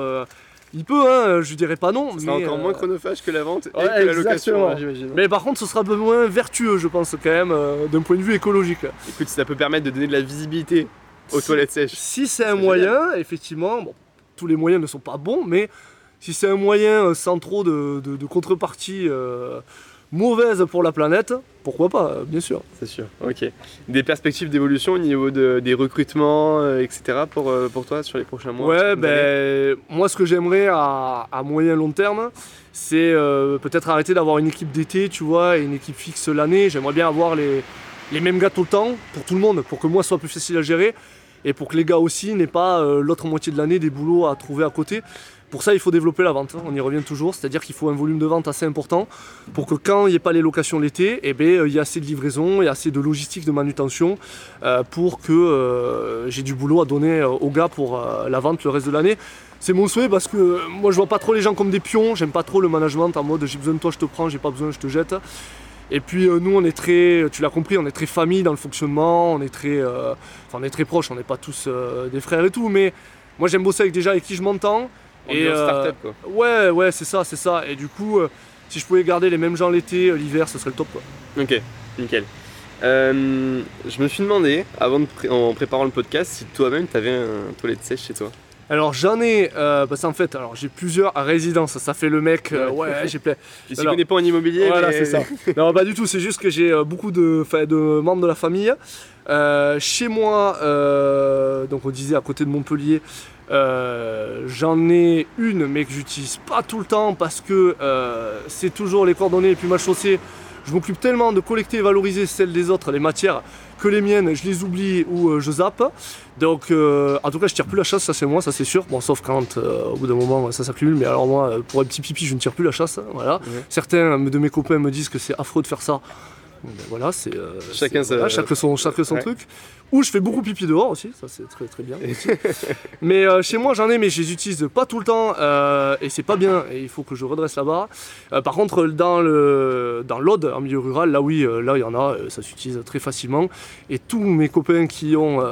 il peut, hein, je dirais pas non. C'est encore moins chronophage que la vente et que la location, hein, Mais par contre, ce sera un peu moins vertueux, je pense, quand même, d'un point de vue écologique. Écoute, ça peut permettre de donner de la visibilité aux toilettes sèches. Si c'est un moyen, effectivement, bon, tous les moyens ne sont pas bons, mais si c'est un moyen euh, sans trop de, contrepartie euh, mauvaise pour la planète, pourquoi pas, euh, bien sûr. C'est sûr, ok. Des perspectives d'évolution au niveau des recrutements, etc. pour, pour toi sur les prochains mois Ouais, ben, moi ce que j'aimerais à, moyen long terme, c'est peut-être arrêter d'avoir une équipe d'été, tu vois, et une équipe fixe l'année. J'aimerais bien avoir les, les mêmes gars tout le temps, pour tout le monde, pour que moi soit plus facile à gérer et pour que les gars aussi n'aient pas euh, l'autre moitié de l'année des boulots à trouver à côté. Pour ça, il faut développer la vente. On y revient toujours, c'est-à-dire qu'il faut un volume de vente assez important pour que quand il n'y ait pas les locations l'été, eh ben, euh, il y ait assez de livraison, il y a assez de logistique, de manutention euh, pour que j'ai du boulot à donner aux gars pour la vente le reste de l'année. C'est mon souhait parce que moi je vois pas trop les gens comme des pions, j'aime pas trop le management en mode j'ai besoin de toi, je te prends, j'ai pas besoin, je te jette. Et puis euh, nous, on est très, tu l'as compris, on est très famille dans le fonctionnement, on est très, euh, enfin, on est très proches, on n'est pas tous euh, des frères et tout, mais moi j'aime bosser avec des gens avec qui je m'entends. et start-up quoi. Ouais, ouais, c'est ça, c'est ça. Et du coup, si je pouvais garder les mêmes gens l'été, l'hiver, ce serait le top quoi. Ok, nickel. je me suis demandé, avant de en préparant le podcast, si toi-même tu avais un toilette sèche chez toi. Alors j'en ai, euh, parce qu'en fait, alors j'ai plusieurs résidences. Ça fait le mec. Euh, ouais, j'ai plein. Je ne connais pas en immobilier. Voilà, c'est ça. non, pas du tout. C'est juste que j'ai euh, beaucoup de, de membres de la famille. chez moi, donc on disait à côté de Montpellier, j'en ai une, mais que j'utilise pas tout le temps parce que c'est toujours les coordonnées les plus mal chaussées. Je m'occupe tellement de collecter et valoriser celles des autres, les matières, que les miennes, je les oublie ou euh, je zappe. Donc, euh, en tout cas, je tire plus la chasse, ça c'est moi, ça c'est sûr. Bon, sauf quand euh, au bout d'un moment ça s'accumule, mais alors moi, pour un petit pipi, je ne tire plus la chasse. Voilà. Certains de mes copains me disent que c'est affreux de faire ça. Ben voilà, c'est chacun, son, chacun son truc. Ou je fais beaucoup pipi dehors aussi, ça c'est très très bien. mais euh, chez moi j'en ai, mais je les utilise pas tout le temps euh, et c'est pas bien. Et il faut que je redresse la barre. Euh, par contre, dans le dans l'Aude, en milieu rural, là oui, là il y en a, ça s'utilise très facilement. Et tous mes copains qui ont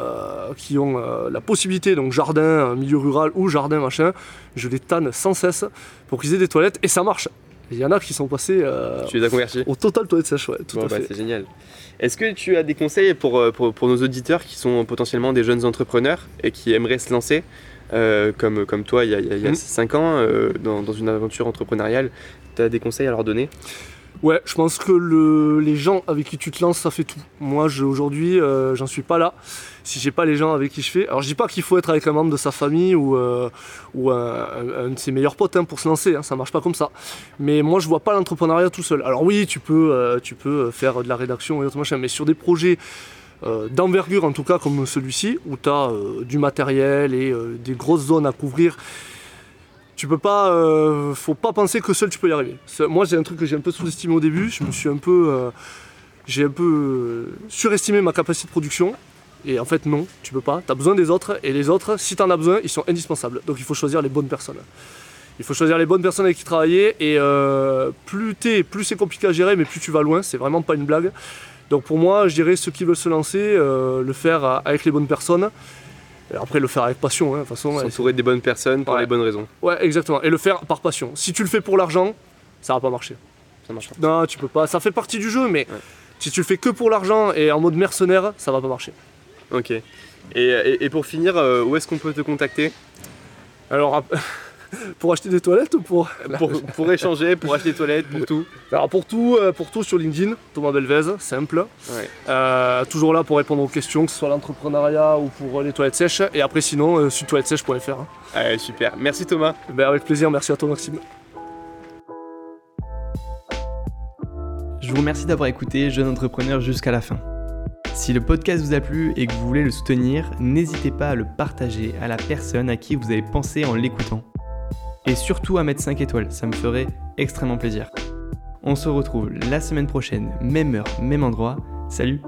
qui ont la possibilité, donc jardin, milieu rural ou jardin machin, je les tanne sans cesse pour qu'ils aient des toilettes et ça marche. Il y en a qui sont passés euh, tu les as convertis. au total toilette sèche, ouais, tout à bah, fait. C'est génial. Est-ce que tu as des conseils pour, euh, pour, pour, nos auditeurs qui sont potentiellement des jeunes entrepreneurs et qui aimeraient se lancer euh, comme, comme toi il y a, il y a, 5 ans euh, dans, dans, une aventure entrepreneuriale Tu as des conseils à leur donner? Ouais, je pense que le, les gens avec qui tu te lances, ça fait tout. Moi, aujourd'hui, euh, j'en suis pas là. Si j'ai pas les gens avec qui je fais. Alors, je dis pas qu'il faut être avec un membre de sa famille ou, euh, un, de ses meilleurs potes hein, pour se lancer. Hein, ça marche pas comme ça. Mais moi, je vois pas l'entrepreneuriat tout seul. Alors, oui, tu peux, euh, tu peux faire de la rédaction et autre machin, mais sur des projets. D'envergure en tout cas comme celui-ci où tu as du matériel et des grosses zones à couvrir tu peux pas, euh, faut pas penser que seul tu peux y arriver. Moi, j'ai un truc que j'ai un peu sous-estimé au début. Je me suis un peu, euh, j'ai un peu euh, surestimé ma capacité de production. Et en fait, non, tu peux pas. Tu as besoin des autres. Et les autres, si tu en as besoin, ils sont indispensables. Donc, il faut choisir les bonnes personnes. Il faut choisir les bonnes personnes avec qui travailler. Et plus t'es, plus c'est compliqué à gérer, mais plus tu vas loin. C'est vraiment pas une blague. Donc, pour moi, je dirais ceux qui veulent se lancer, le faire avec les bonnes personnes. Après, le faire avec passion, hein, de toute façon. S'entourer des bonnes personnes pour Ouais. les bonnes raisons. Ouais, exactement. Et le faire par passion. Si tu le fais pour l'argent, ça va pas marcher. Ça marche pas. Non, tu peux pas. Ça fait partie du jeu, mais Ouais. si tu le fais que pour l'argent et en mode mercenaire, ça va pas marcher. Ok. Et, et, et pour finir, euh, où est-ce qu'on peut te contacter? Alors, pour acheter des toilettes ou pour. pour, pour échanger, pour acheter des toilettes, pour tout Alors, pour tout, euh, pour tout sur LinkedIn, Thomas Belvez, simple. Ouais. Euh, toujours là pour répondre aux questions, que ce soit l'entrepreneuriat ou pour euh, les toilettes sèches. Et après, sinon, euh, sur toilettesèches.fr. hein. Allez, super. Merci Thomas. Ben, avec plaisir, merci à toi, Maxime. Je vous remercie d'avoir écouté Jeune Entrepreneur jusqu'à la fin. Si le podcast vous a plu et que vous voulez le soutenir, n'hésitez pas à le partager à la personne à qui vous avez pensé en l'écoutant. Et surtout à mettre 5 étoiles, ça me ferait extrêmement plaisir. On se retrouve la semaine prochaine, même heure, même endroit. Salut